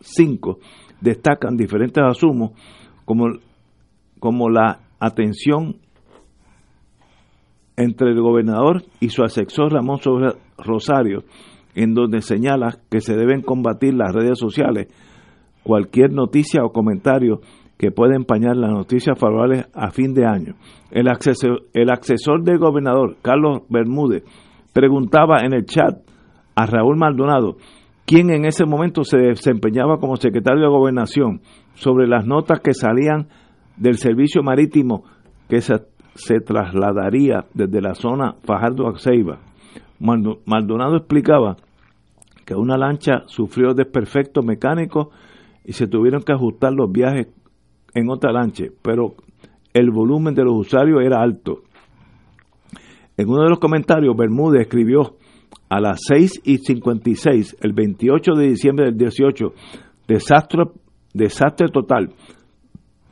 5 destacan diferentes asumos como, como la atención entre el gobernador y su asesor Ramón Rosario, en donde señala que se deben combatir las redes sociales, cualquier noticia o comentario que pueda empañar las noticias favorables a fin de año. El, asesor, el asesor del gobernador, Carlos Bermúdez, preguntaba en el chat a Raúl Maldonado, quien en ese momento se desempeñaba como secretario de gobernación, sobre las notas que salían del servicio marítimo que se, trasladaría desde la zona Fajardo a Ceiba. Maldonado explicaba que una lancha sufrió desperfectos mecánicos y se tuvieron que ajustar los viajes en otra lancha, pero el volumen de los usuarios era alto. En uno de los comentarios, Bermúdez escribió a las 6 y 56, el 28 de diciembre del 18, desastre, desastre total.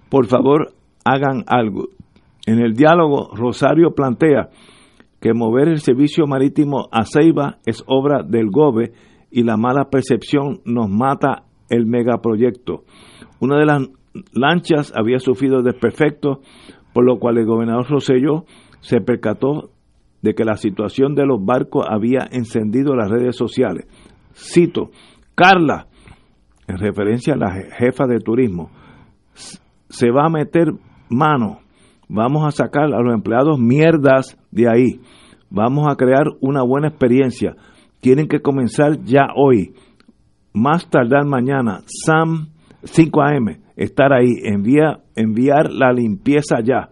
Por favor, hagan algo. En el diálogo, Rosario plantea que mover el servicio marítimo a Ceiba es obra del GOBE y la mala percepción nos mata el megaproyecto. Una de las lanchas había sufrido desperfectos, por lo cual el gobernador Roselló se percató de que la situación de los barcos había encendido las redes sociales. Cito, Carla, en referencia a la jefa de turismo, se va a meter mano, vamos a sacar a los empleados mierdas de ahí, vamos a crear una buena experiencia, tienen que comenzar ya hoy, más tardar mañana, SAM 5 AM, estar ahí, enviar la limpieza ya.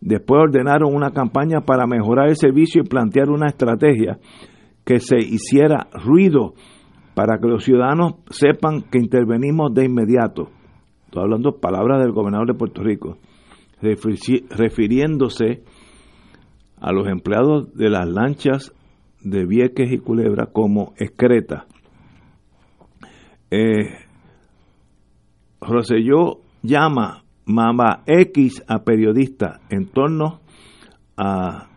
Después ordenaron una campaña para mejorar el servicio y plantear una estrategia que se hiciera ruido para que los ciudadanos sepan que intervenimos de inmediato. Estoy hablando palabras del gobernador de Puerto Rico, refiriéndose a los empleados de las lanchas de Vieques y Culebra como excreta. Eh, Roselló llama Mama X a periodista en torno a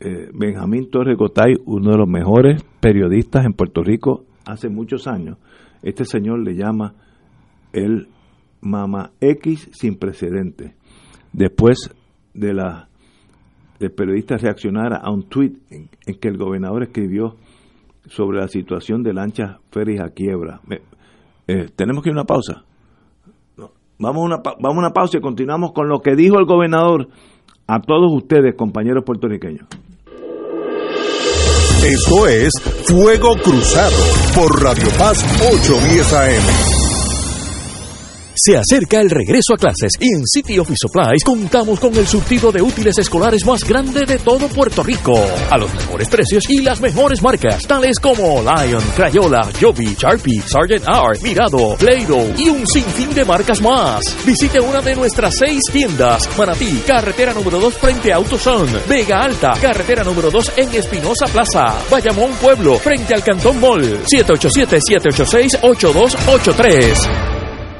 eh, Benjamín Torres Gotay, uno de los mejores periodistas en Puerto Rico hace muchos años. Este señor le llama el Mama X sin precedente. Después de la del periodista reaccionara a un tuit en, que el gobernador escribió sobre la situación de lanchas feris a quiebra. Eh, tenemos que ir a una pausa. Vamos a, una, vamos una pausa y continuamos con lo que dijo el gobernador a todos ustedes, compañeros puertorriqueños. Esto es Fuego Cruzado por Radio Paz 810 AM. Se acerca el regreso a clases y en City Office Supplies contamos con el surtido de útiles escolares más grande de todo Puerto Rico. A los mejores precios y las mejores marcas, tales como Lion, Crayola, Joby, Sharpie, Sargent Art, Mirado, Play-Doh y un sinfín de marcas más. Visite una de nuestras seis tiendas. Manatí, carretera número 2 frente a Autoson. Vega Alta, carretera número 2 en Espinosa Plaza. Bayamón Pueblo, frente al Cantón Mall. 787-786-8283.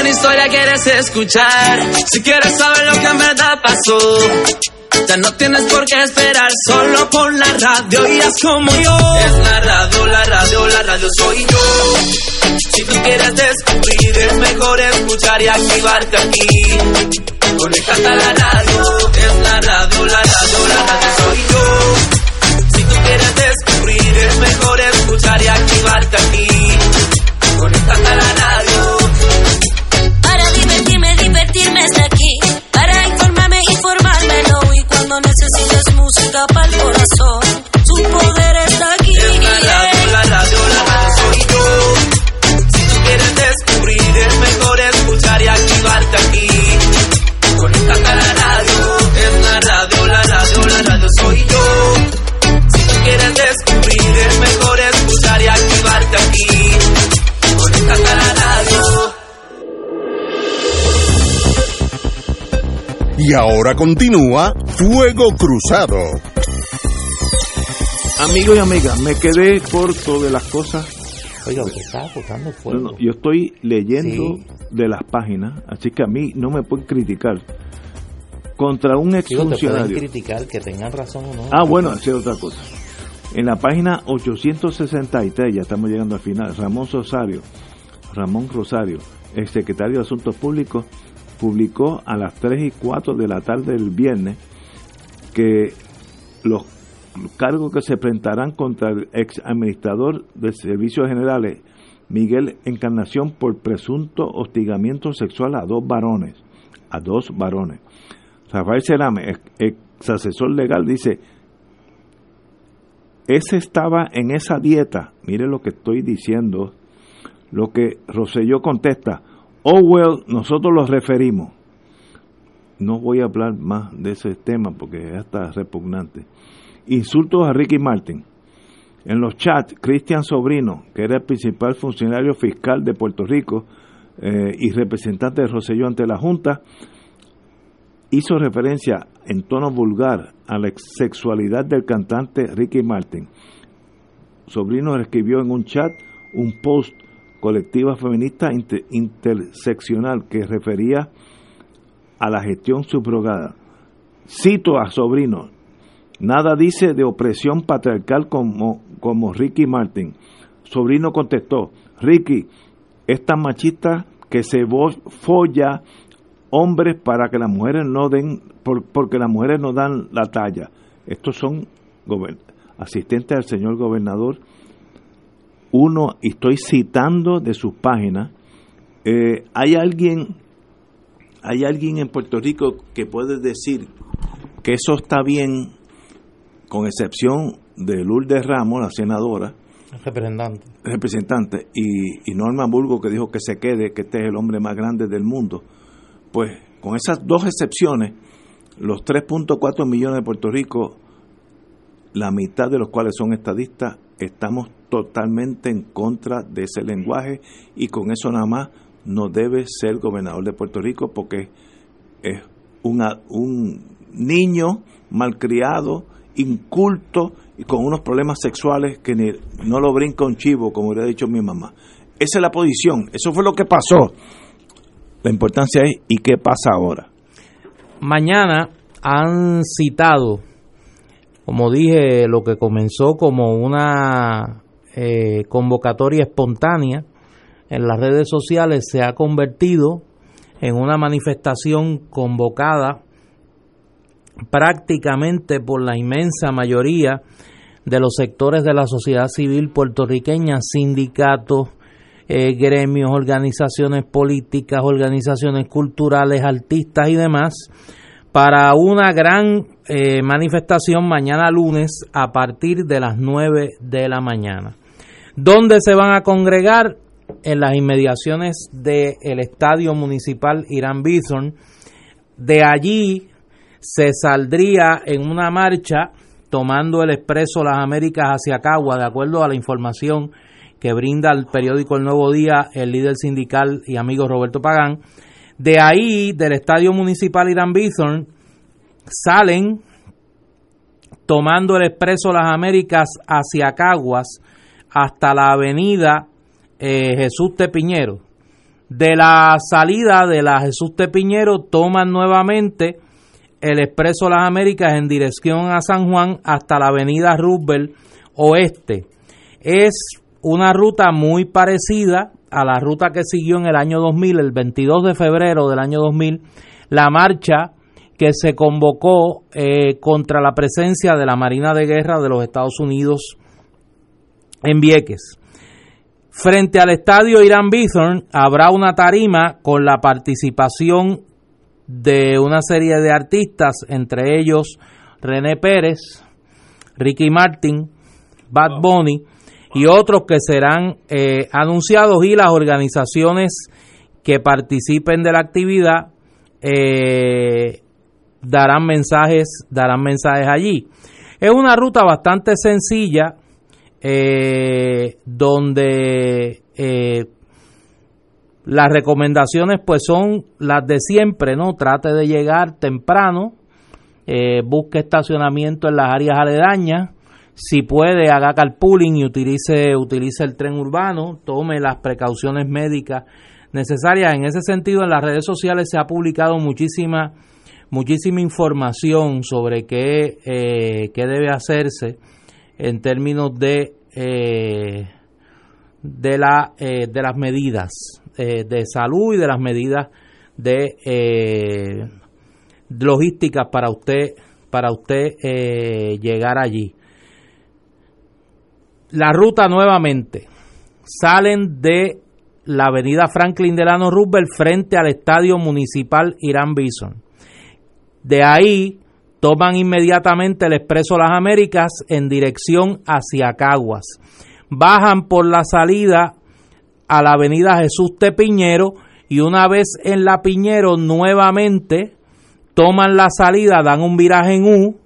buena historia quieres escuchar, si quieres saber lo que en verdad pasó, ya no tienes por qué esperar, solo por la radio y haz como yo. Es la radio, la radio, la radio soy yo. Si tú quieres descubrir, es mejor escuchar y activarte aquí. Conéctate a la radio, es la radio, la radio, la radio soy yo. Si tú quieres descubrir, es mejor escuchar y activarte aquí. Conéctate a la radio música para el corazón. Y ahora continúa Fuego Cruzado. Amigos y amigas, me quedé corto de las cosas. Oiga, usted está botando fuego. No, no, yo estoy leyendo de las páginas, así que a mí no me pueden criticar. Contra un Digo, te pueden criticar que tengan razón o no. Ah, bueno, es otra cosa. En la página 863, ya estamos llegando al final, Ramón Rosario, Ramón Rosario, el secretario de Asuntos Públicos, publicó a las 3 y 4 de la tarde del viernes que los cargos que se presentarán contra el ex administrador de Servicios Generales, Miguel Encarnación, por presunto hostigamiento sexual a dos varones, a dos varones. Rafael Cerame, ex, asesor legal, dice, ese estaba en esa dieta, mire lo que estoy diciendo, lo que Roselló contesta, oh well, nosotros los referimos. No voy a hablar más de ese tema porque es hasta repugnante. Insultos a Ricky Martin. En los chats, Cristian Sobrino, que era el principal funcionario fiscal de Puerto Rico eh, y representante de Roselló ante la Junta, hizo referencia en tono vulgar a la sexualidad del cantante Ricky Martin. Sobrino escribió en un chat un post colectiva feminista inter- interseccional que refería a la gestión subrogada. Cito a Sobrino, nada dice de opresión patriarcal como, como Ricky Martin. Sobrino contestó, Ricky, esta machista que se folla hombres para que las mujeres no den, por- porque las mujeres no dan la talla. Estos son asistentes al señor gobernador. Uno, y estoy citando de sus páginas, eh, hay alguien, hay alguien en Puerto Rico que puede decir que eso está bien, con excepción de Lourdes Ramos, la senadora, Representante. representante, y, y Norma Burgo que dijo que se quede, que este es el hombre más grande del mundo. Pues con esas dos excepciones, los 3.4 millones de Puerto Rico, la mitad de los cuales son estadistas, estamos totalmente en contra de ese lenguaje y con eso nada más no debe ser gobernador de Puerto Rico porque es una, un niño malcriado, inculto y con unos problemas sexuales que ni- no lo brinca un chivo, como hubiera dicho mi mamá. Esa es la posición, eso fue lo que pasó. La importancia es, ¿y qué pasa ahora? Mañana han citado, como dije, lo que comenzó como una eh, convocatoria espontánea en las redes sociales se ha convertido en una manifestación convocada prácticamente por la inmensa mayoría de los sectores de la sociedad civil puertorriqueña, sindicatos, eh, gremios, organizaciones políticas, organizaciones culturales, artistas y demás, para una gran eh, manifestación mañana lunes a partir de las 9 de la mañana. ¿Dónde se van a congregar? En las inmediaciones del Estadio Municipal Irán Bison. De allí se saldría en una marcha tomando el expreso Las Américas hacia Cagua, de acuerdo a la información que brinda el periódico El Nuevo Día el líder sindical y amigo Roberto Pagán. De ahí, del Estadio Municipal Irán Bison, salen tomando el expreso Las Américas hacia Caguas hasta la avenida eh, Jesús Tepiñero. De la salida de la Jesús Tepiñero toman nuevamente el expreso Las Américas en dirección a San Juan hasta la avenida Roosevelt Oeste. Es una ruta muy parecida a la ruta que siguió en el año 2000, el 22 de febrero del año 2000, la marcha que se convocó eh, contra la presencia de la Marina de Guerra de los Estados Unidos en Vieques. Frente al estadio Irán Bithorn habrá una tarima con la participación de una serie de artistas, entre ellos René Pérez, Ricky Martin, Bad Bunny y otros que serán eh, anunciados y las organizaciones que participen de la actividad eh, darán mensajes darán mensajes allí es una ruta bastante sencilla eh, donde eh, Las recomendaciones pues son las de siempre, ¿no? Trate de llegar temprano, eh, busque estacionamiento en las áreas aledañas, si puede haga carpooling y utilice, utilice el tren urbano, tome las precauciones médicas necesarias. En ese sentido, en las redes sociales se ha publicado muchísima, muchísima información sobre qué, eh, qué debe hacerse en términos de, eh, de, la, eh, de las medidas de salud y de las medidas de logísticas para usted para usted llegar allí. La ruta nuevamente salen de la avenida Franklin Delano Roosevelt frente al estadio municipal Irán Bison. De ahí toman inmediatamente el Expreso Las Américas en dirección hacia Caguas. Bajan por la salida a la avenida Jesús Tepiñero y una vez en la Piñero nuevamente toman la salida, dan un viraje en U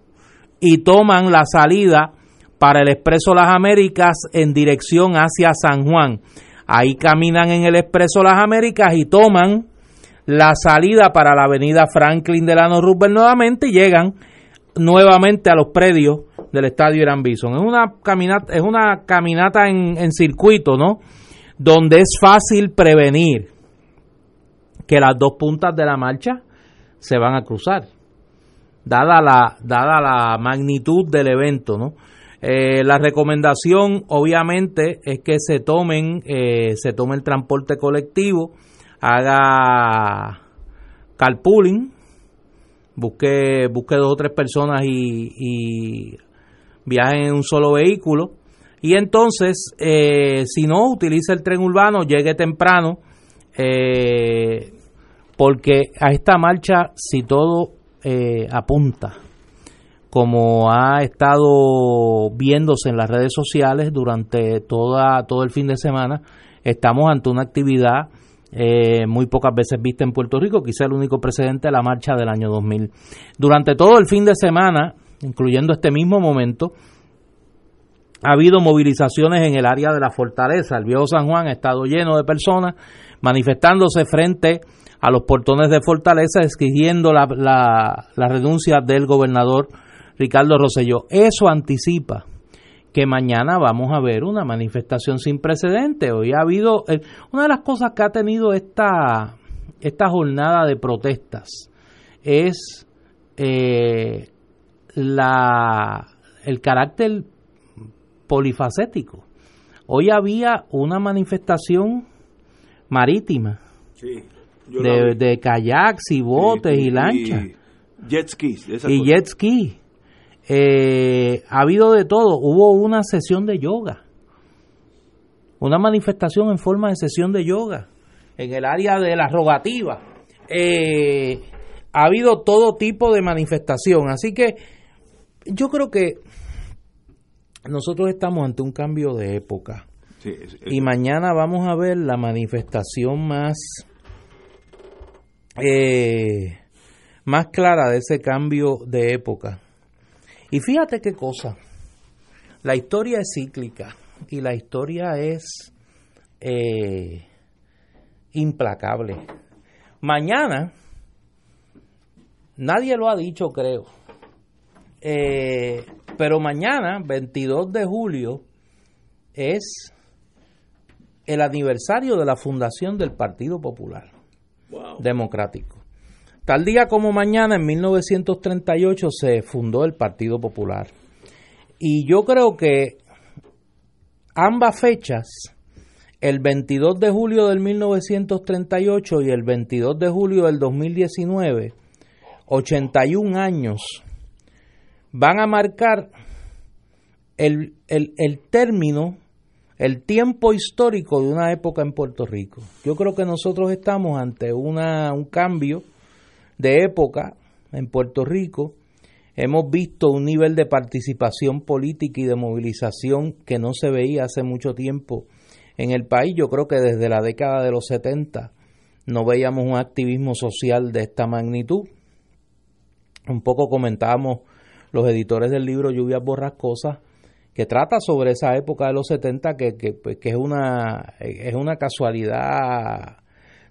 y toman la salida para el Expreso Las Américas en dirección hacia San Juan. Ahí caminan en el Expreso Las Américas y toman la salida para la avenida Franklin Delano Roosevelt nuevamente y llegan nuevamente a los predios del estadio Irán Bison. Es una caminata, es una caminata en, en circuito, ¿no? Donde es fácil prevenir que las dos puntas de la marcha se van a cruzar, dada la, dada la magnitud del evento, ¿no? Eh, la recomendación, obviamente, es que se tomen, eh, se tome el transporte colectivo, haga carpooling, busque, busque dos o tres personas y, y viajen en un solo vehículo. Y entonces, eh, si no, utilice el tren urbano, llegue temprano, porque a esta marcha, si todo apunta, como ha estado viéndose en las redes sociales durante toda, todo el fin de semana, estamos ante una actividad eh, muy pocas veces vista en Puerto Rico, quizá el único precedente de la marcha del año 2000. Durante todo el fin de semana, incluyendo este mismo momento, ha habido movilizaciones en el área de la fortaleza. El viejo San Juan ha estado lleno de personas manifestándose frente a los portones de fortaleza exigiendo la, la, la renuncia del gobernador Ricardo Rosselló. Eso anticipa que mañana vamos a ver una manifestación sin precedentes. Hoy ha habido, eh, una de las cosas que ha tenido esta, esta jornada de protestas es eh, la, el carácter polifacético. Hoy había una manifestación marítima de, de, kayaks y botes y, lanchas. Y jet skis. Y jet ski eh, ha habido de todo. Hubo una sesión de yoga, una manifestación en forma de sesión de yoga en el área de la rogativa. Eh, ha habido todo tipo de manifestación. Así que yo creo que nosotros estamos ante un cambio de época. y mañana vamos a ver la manifestación más, eh, más clara de ese cambio de época. Y fíjate qué cosa, la historia es cíclica y la historia es eh, implacable. Mañana, nadie lo ha dicho creo, eh, pero mañana, 22 de julio, es el aniversario de la fundación del Partido Popular Democrático. Tal día como mañana, en 1938, se fundó el Partido Popular. Y yo creo que ambas fechas, el 22 de julio del 1938 y el 22 de julio del 2019, 81 años, van a marcar el, el, término, el tiempo histórico de una época en Puerto Rico. Yo creo que nosotros estamos ante una, un cambio de época en Puerto Rico, hemos visto un nivel de participación política y de movilización que no se veía hace mucho tiempo en el país. Yo creo que desde la década de los 70 no veíamos un activismo social de esta magnitud. Un poco comentábamos los editores del libro Lluvias Borrascosas, que trata sobre esa época de los 70, que, que, pues, que es, una, es una casualidad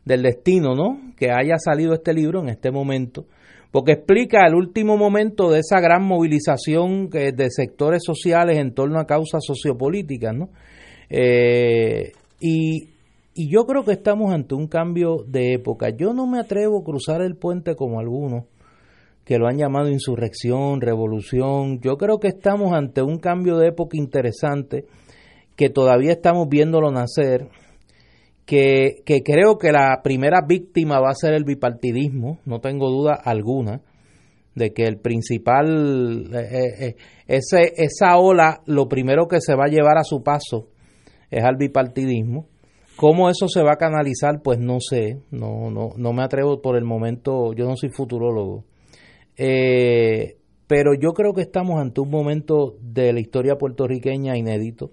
del destino, ¿no? Que haya salido este libro en este momento, porque explica el último momento de esa gran movilización de sectores sociales en torno a causas sociopolíticas, ¿no? Eh, y, y yo creo que estamos ante un cambio de época. Yo no me atrevo a cruzar el puente como algunos que lo han llamado insurrección, revolución. Yo creo que estamos ante un cambio de época interesante, que todavía estamos viéndolo nacer, que, que creo que la primera víctima va a ser el bipartidismo, no tengo duda alguna de que el principal, eh, eh, eh, ese, esa ola, lo primero que se va a llevar a su paso es al bipartidismo. ¿Cómo eso se va a canalizar? Pues no sé, no, no, no me atrevo por el momento, yo no soy futurólogo. pero yo creo que estamos ante un momento de la historia puertorriqueña inédito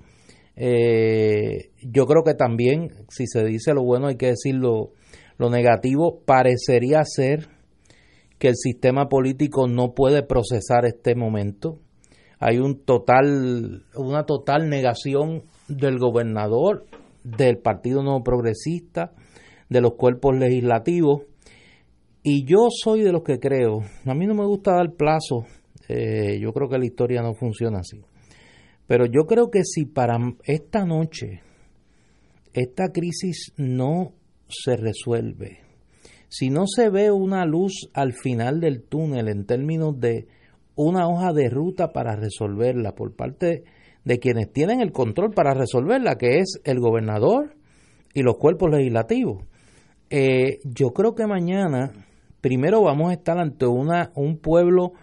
eh, yo creo que también, si se dice lo bueno, hay que decir lo, negativo. Parecería ser que el sistema político no puede procesar este momento. Hay un total, una total negación del gobernador, del Partido Nuevo Progresista, de los cuerpos legislativos. Y yo soy de los que creo, a mí no me gusta dar plazo, eh, yo creo que la historia no funciona así. Pero yo creo que si para esta noche esta crisis no se resuelve, si no se ve una luz al final del túnel en términos de una hoja de ruta para resolverla por parte de quienes tienen el control para resolverla, que es el gobernador y los cuerpos legislativos. Eh, yo creo que mañana primero vamos a estar ante una, un pueblo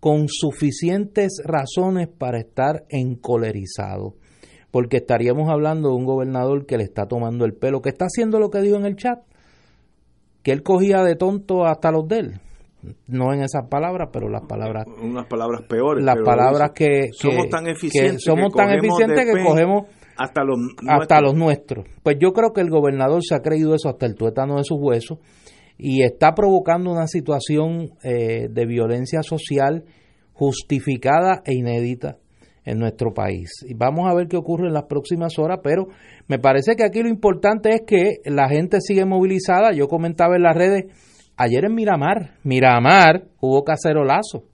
con suficientes razones para estar encolerizado, porque estaríamos hablando de un gobernador que le está tomando el pelo, que está haciendo lo que dijo en el chat, que él cogía de tonto hasta los de él. No en esas palabras, pero las palabras. Unas palabras peores. Las palabras que, Somos tan eficientes. Que somos tan eficientes que cogemos hasta los, hasta los nuestros. Pues yo creo que el gobernador se ha creído eso hasta el tuétano de sus huesos y está provocando una situación eh, de violencia social justificada e inédita en nuestro país. Y vamos a ver qué ocurre en las próximas horas, pero me parece que aquí lo importante es que la gente sigue movilizada. Yo comentaba en las redes, ayer en Miramar, Miramar hubo cacerolazo.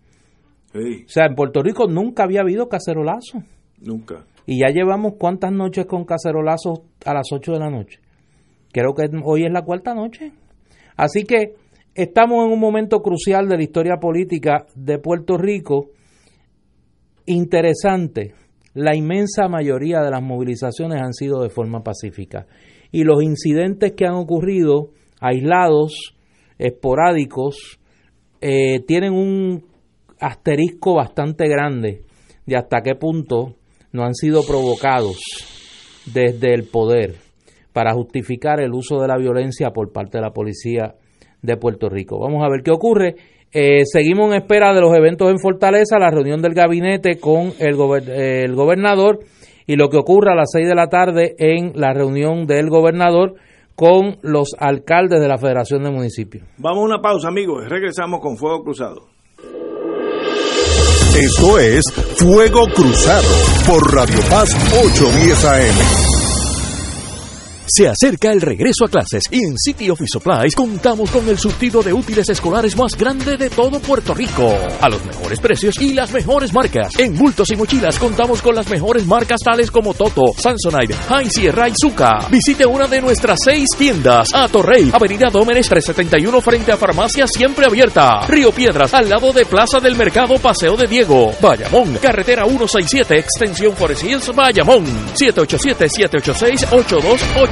O sea, en Puerto Rico nunca había habido cacerolazo. Nunca. Y ya llevamos cuántas noches con cacerolazos a las 8 de la noche. Creo que hoy es la cuarta noche. Así que estamos en un momento crucial de la historia política de Puerto Rico. Interesante, la inmensa mayoría de las movilizaciones han sido de forma pacífica y los incidentes que han ocurrido aislados, esporádicos, eh, tienen un asterisco bastante grande de hasta qué punto no han sido provocados desde el poder para justificar el uso de la violencia por parte de la policía de Puerto Rico. Vamos a ver qué ocurre. Eh, seguimos en espera de los eventos en Fortaleza, la reunión del gabinete con el, el gobernador y lo que ocurra a las 6 de la tarde en la reunión del gobernador con los alcaldes de la Federación de Municipios. Vamos a una pausa, amigos. Regresamos con Fuego Cruzado. Esto es Fuego Cruzado por Radio Paz 810 AM. Se acerca el regreso a clases y en City Office Supplies contamos con el surtido de útiles escolares más grande de todo Puerto Rico. A los mejores precios y las mejores marcas. En bultos y mochilas contamos con las mejores marcas tales como Toto, Samsonite, High Sierra y Zuka. Visite una de nuestras seis tiendas. A Torrey, Avenida Dómenes 371 frente a Farmacia Siempre Abierta. Río Piedras, al lado de Plaza del Mercado Paseo de Diego. Bayamón, Carretera 167, Extensión Forest Hills, Bayamón. 787-786-8288.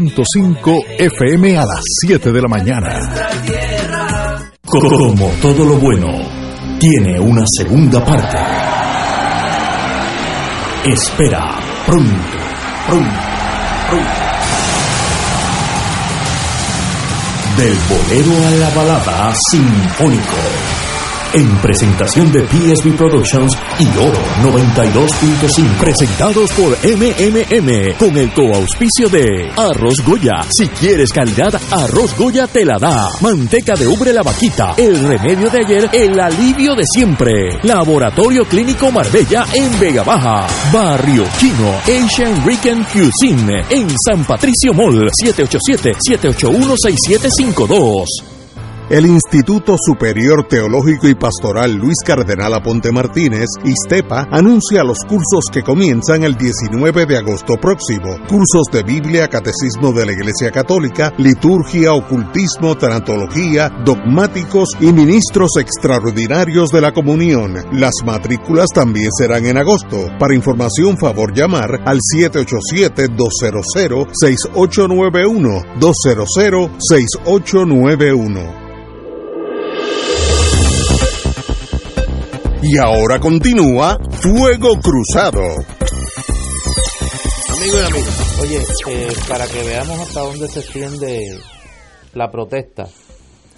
FM a las 7 de la mañana. Como todo lo bueno, tiene una segunda parte. Espera pronto, pronto, pronto. Del bolero a la balada sinfónico en presentación de PSB Productions y Oro 92.5. Presentados por MMM con el coauspicio de Arroz Goya. Si quieres calidad, Arroz Goya te la da. Manteca de ubre la vaquita. El remedio de ayer, el alivio de siempre. Laboratorio Clínico Marbella en Vega Baja. Barrio Chino Asian Rican Cuisine en San Patricio Mall 787 781 6752 el Instituto Superior Teológico y Pastoral Luis Cardenal Aponte Martínez, ISTEPA, anuncia los cursos que comienzan el 19 de agosto próximo. Cursos de Biblia, Catecismo de la Iglesia Católica, Liturgia, Ocultismo, Tanatología, Dogmáticos y Ministros Extraordinarios de la Comunión. Las matrículas también serán en agosto. Para información, favor llamar al 787-200-6891. 200-6891. Y ahora continúa Fuego Cruzado. Amigo y amigo, oye, eh, para que veamos hasta dónde se extiende la protesta.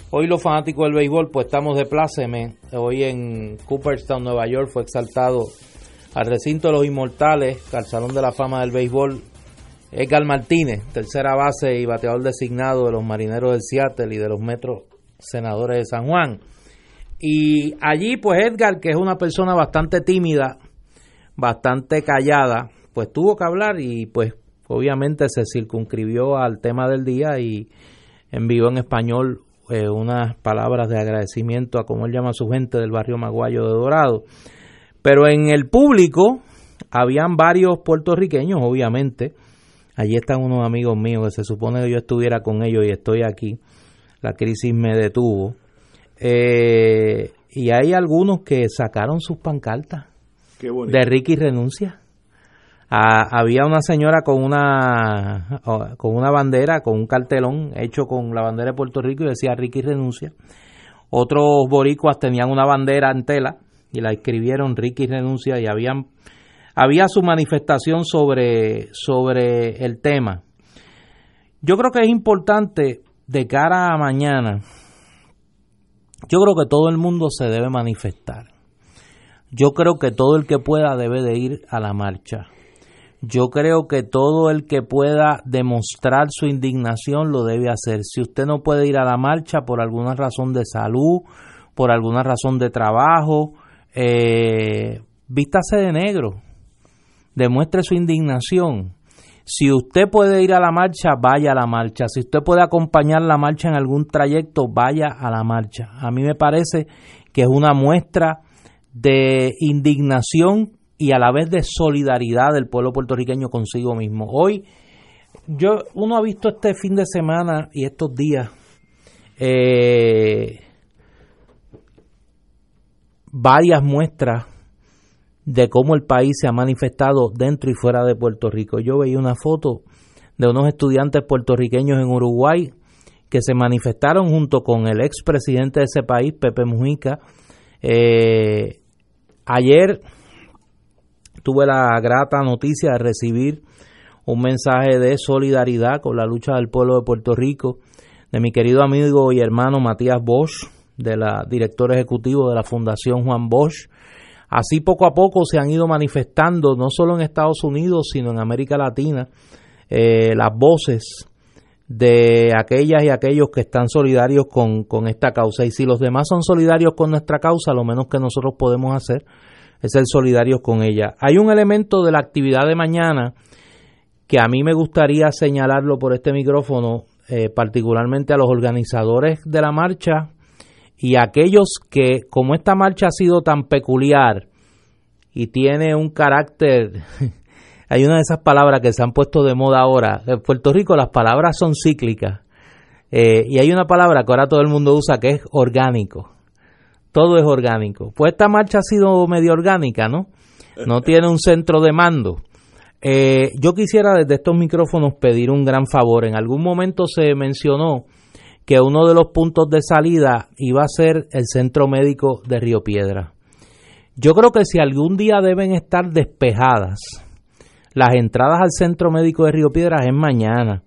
Hoy los fanáticos del béisbol, pues estamos de pláceme. Hoy en Cooperstown, Nueva York, fue exaltado al recinto de los inmortales, al Salón de la Fama del Béisbol, Edgar Martínez, tercera base y bateador designado de los Marineros del Seattle y de los Metros Senadores de San Juan. Y allí, pues Edgar, que es una persona bastante tímida, bastante callada, pues tuvo que hablar y pues obviamente se circunscribió al tema del día y envió en español eh, unas palabras de agradecimiento a como él llama a su gente del barrio Maguayo de Dorado. Pero en el público habían varios puertorriqueños, obviamente. Allí están unos amigos míos que se supone que yo estuviera con ellos y estoy aquí. La crisis me detuvo. Eh, y hay algunos que sacaron sus pancartas de Ricky renuncia. Ah, había una señora con una con una bandera, con un cartelón hecho con la bandera de Puerto Rico y decía Ricky renuncia. Otros boricuas tenían una bandera en tela y la escribieron Ricky renuncia y habían había su manifestación sobre sobre el tema. Yo creo que es importante de cara a mañana yo creo que todo el mundo se debe manifestar. Yo creo que todo el que pueda debe de ir a la marcha. Yo creo que todo el que pueda demostrar su indignación lo debe hacer. Si usted no puede ir a la marcha por alguna razón de salud, por alguna razón de trabajo, eh, vístase de negro, demuestre su indignación. Si usted puede ir a la marcha, vaya a la marcha. Si usted puede acompañar la marcha en algún trayecto, vaya a la marcha. A mí me parece que es una muestra de indignación y a la vez de solidaridad del pueblo puertorriqueño consigo mismo. Hoy, yo, uno ha visto este fin de semana y estos días eh, varias muestras de cómo el país se ha manifestado dentro y fuera de Puerto Rico. Yo veía una foto de unos estudiantes puertorriqueños en Uruguay que se manifestaron junto con el expresidente de ese país, Pepe Mujica. Eh, ayer tuve la grata noticia de recibir un mensaje de solidaridad con la lucha del pueblo de Puerto Rico de mi querido amigo y hermano Matías Bosch, de la director ejecutivo de la Fundación Juan Bosch, Así poco a poco se han ido manifestando, no solo en Estados Unidos, sino en América Latina, eh, las voces de aquellas y aquellos que están solidarios con, con esta causa. Y si los demás son solidarios con nuestra causa, lo menos que nosotros podemos hacer es ser solidarios con ella. Hay un elemento de la actividad de mañana que a mí me gustaría señalarlo por este micrófono, eh, particularmente a los organizadores de la marcha y aquellos que, como esta marcha ha sido tan peculiar y tiene un carácter, hay una de esas palabras que se han puesto de moda ahora, en Puerto Rico las palabras son cíclicas, eh, y hay una palabra que ahora todo el mundo usa que es orgánico, todo es orgánico. Pues esta marcha ha sido medio orgánica, ¿no? No tiene un centro de mando. Eh, yo quisiera desde estos micrófonos pedir un gran favor. En algún momento se mencionó que uno de los puntos de salida iba a ser el centro médico de Río Piedra. Yo creo que si algún día deben estar despejadas las entradas al centro médico de Río Piedra es mañana.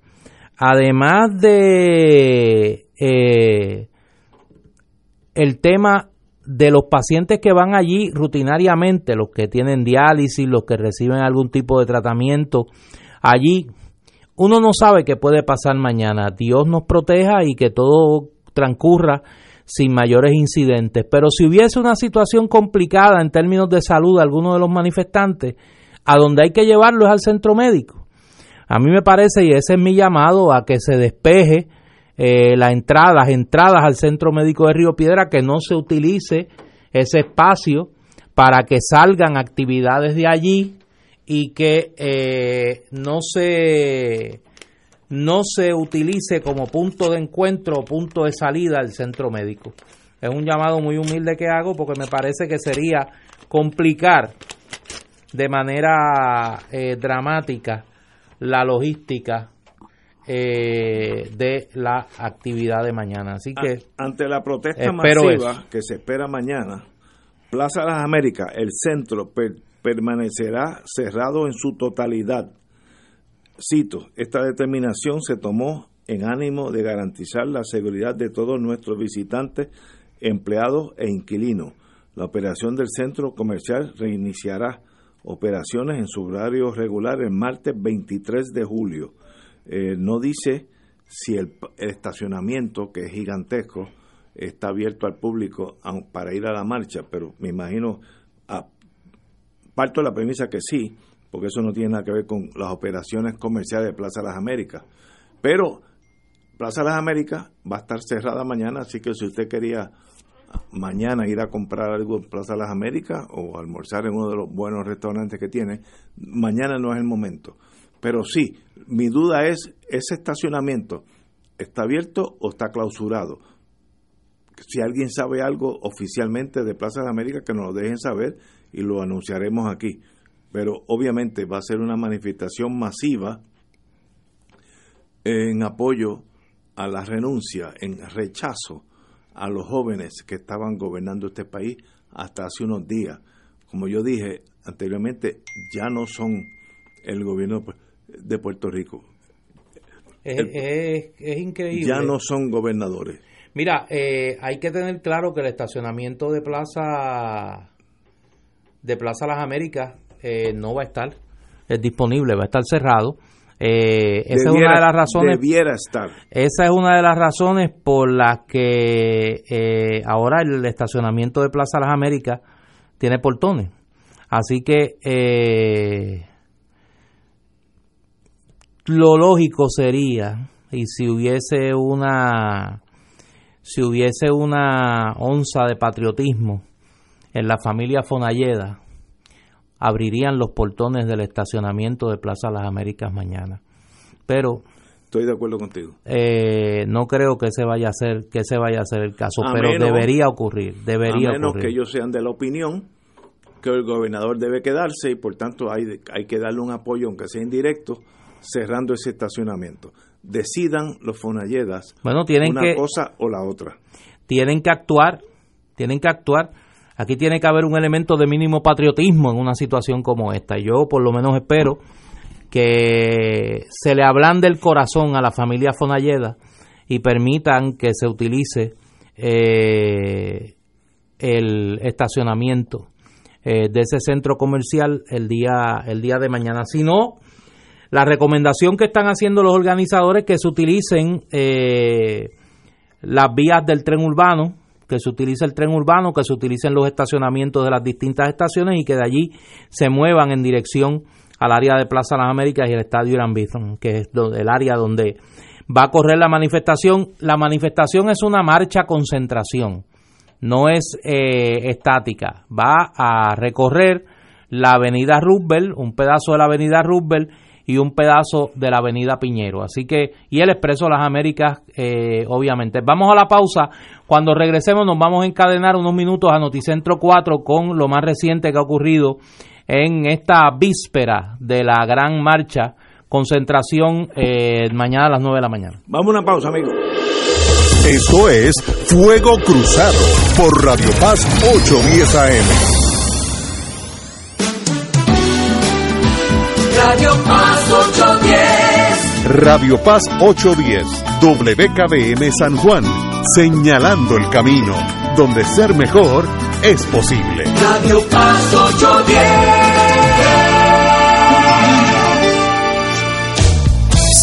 Además de eh, el tema de los pacientes que van allí rutinariamente, los que tienen diálisis, los que reciben algún tipo de tratamiento allí, uno no sabe qué puede pasar mañana. Dios nos proteja y que todo transcurra sin mayores incidentes. Pero si hubiese una situación complicada en términos de salud de alguno de los manifestantes, a donde hay que llevarlo es al centro médico. A mí me parece, y ese es mi llamado, a que se despeje eh, la entrada, las entradas al centro médico de Río Piedra, que no se utilice ese espacio para que salgan actividades de allí y que eh, no se no se utilice como punto de encuentro o punto de salida al centro médico. Es un llamado muy humilde que hago porque me parece que sería complicar de manera eh, dramática la logística eh, de la actividad de mañana. Así que ante la protesta masiva que se espera mañana, Plaza de las Américas, el centro permanecerá cerrado en su totalidad. Cito, esta determinación se tomó en ánimo de garantizar la seguridad de todos nuestros visitantes, empleados e inquilinos. La operación del centro comercial reiniciará operaciones en su horario regular el martes 23 de julio. Eh, no dice si el, estacionamiento, que es gigantesco, está abierto al público para ir a la marcha, pero me imagino, a, parto la premisa que sí, porque eso no tiene nada que ver con las operaciones comerciales de Plaza Las Américas. Pero Plaza Las Américas va a estar cerrada mañana, así que si usted quería mañana ir a comprar algo en Plaza Las Américas o almorzar en uno de los buenos restaurantes que tiene, mañana no es el momento. Pero sí, mi duda es, ¿ese estacionamiento está abierto o está clausurado? Si alguien sabe algo oficialmente de Plaza de América, que nos lo dejen saber y lo anunciaremos aquí. Pero obviamente va a ser una manifestación masiva en apoyo a la renuncia, en rechazo a los jóvenes que estaban gobernando este país hasta hace unos días. Como yo dije anteriormente, ya no son el gobierno de Puerto Rico. Es, increíble. Ya no son gobernadores. Mira, eh, hay que tener claro que el estacionamiento de Plaza de Plaza Las Américas eh, no va a estar es disponible, va a estar cerrado. Eh, esa es una de las razones. Debiera estar. Esa es una de las razones por las que ahora el estacionamiento de Plaza Las Américas tiene portones. Así que lo lógico sería, y si hubiese una si hubiese una onza de patriotismo en la familia Fonalleda, abrirían los portones del estacionamiento de Plaza Las Américas mañana. Pero estoy de acuerdo contigo. Eh, no creo que se vaya a hacer que se vaya a hacer el caso, pero debería ocurrir, debería a menos que ellos sean de la opinión que el gobernador debe quedarse y por tanto hay, hay que darle un apoyo aunque sea indirecto cerrando ese estacionamiento. Decidan los Fonalledas bueno, tienen una cosa o la otra. Tienen que actuar, tienen que actuar. Aquí tiene que haber un elemento de mínimo patriotismo en una situación como esta. Yo por lo menos espero que se le ablande el corazón a la familia Fonalleda y permitan que se utilice eh, el estacionamiento eh, de ese centro comercial el día el día de mañana. Si no, la recomendación que están haciendo los organizadores es que se utilicen eh, las vías del tren urbano, que se utilice el tren urbano, que se utilicen los estacionamientos de las distintas estaciones y que de allí se muevan en dirección al área de Plaza Las Américas y el Estadio Irán que es el área donde va a correr la manifestación. La manifestación es una marcha concentración, no es eh, estática. Va a recorrer la avenida Roosevelt, un pedazo de la avenida Roosevelt, y un pedazo de la avenida Piñero. Así que, y el Expreso Las Américas, eh, obviamente. Vamos a la pausa. Cuando regresemos nos vamos a encadenar unos minutos a Noticentro 4 con lo más reciente que ha ocurrido en esta víspera de la gran marcha, concentración eh, mañana a las 9 de la mañana. Vamos a una pausa, amigos. Esto es Fuego Cruzado por Radio Paz 810 AM. Radio Paz 810. Radio Paz 810 WKBM San Juan, señalando el camino, donde ser mejor es posible. Radio Paz 810.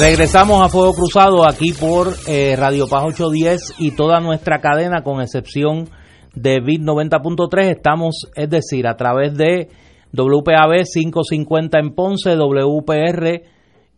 Regresamos a Fuego Cruzado aquí por eh, Radio Paz 810 y toda nuestra cadena con excepción de BIT 90.3 estamos, es decir, a través de WPAB 550 en Ponce, WPR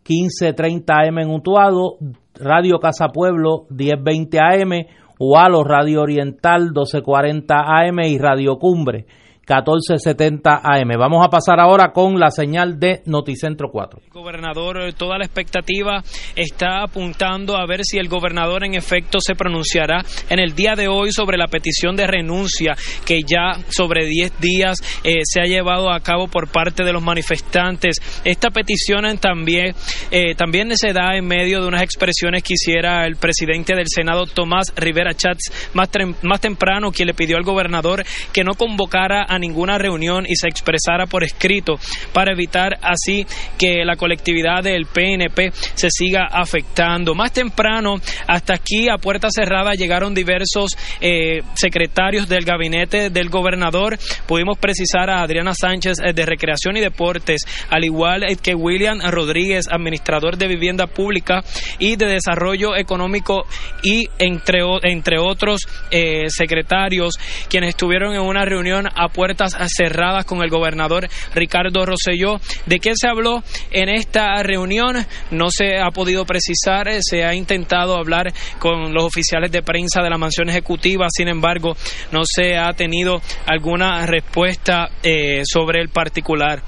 1530 AM en Utuado, Radio Casa Pueblo 1020 AM, Ualo Radio Oriental 1240 AM y Radio Cumbre 1470 AM. Vamos a pasar ahora con la señal de Noticentro 4. Gobernador, eh, toda la expectativa está apuntando a ver si el gobernador en efecto se pronunciará en el día de hoy sobre la petición de renuncia que ya sobre 10 días eh, se ha llevado a cabo por parte de los manifestantes. Esta petición también, eh, también se da en medio de unas expresiones que hiciera el presidente del Senado, Tomás Rivera Chats, más, más temprano, quien le pidió al gobernador que no convocara a ninguna reunión y se expresara por escrito para evitar así que la colectividad del PNP se siga afectando. Más temprano, hasta aquí a puerta cerrada llegaron diversos eh, secretarios del gabinete del gobernador. Pudimos precisar a Adriana Sánchez eh, de Recreación y Deportes, al igual que William Rodríguez, administrador de vivienda pública y de desarrollo económico y entre, entre otros eh, secretarios quienes estuvieron en una reunión a puerta puertas cerradas con el gobernador Ricardo Rosselló. ¿De qué se habló en esta reunión? No se ha podido precisar, eh, se ha intentado hablar con los oficiales de prensa de la mansión ejecutiva, sin embargo, no se ha tenido alguna respuesta eh, sobre el particular.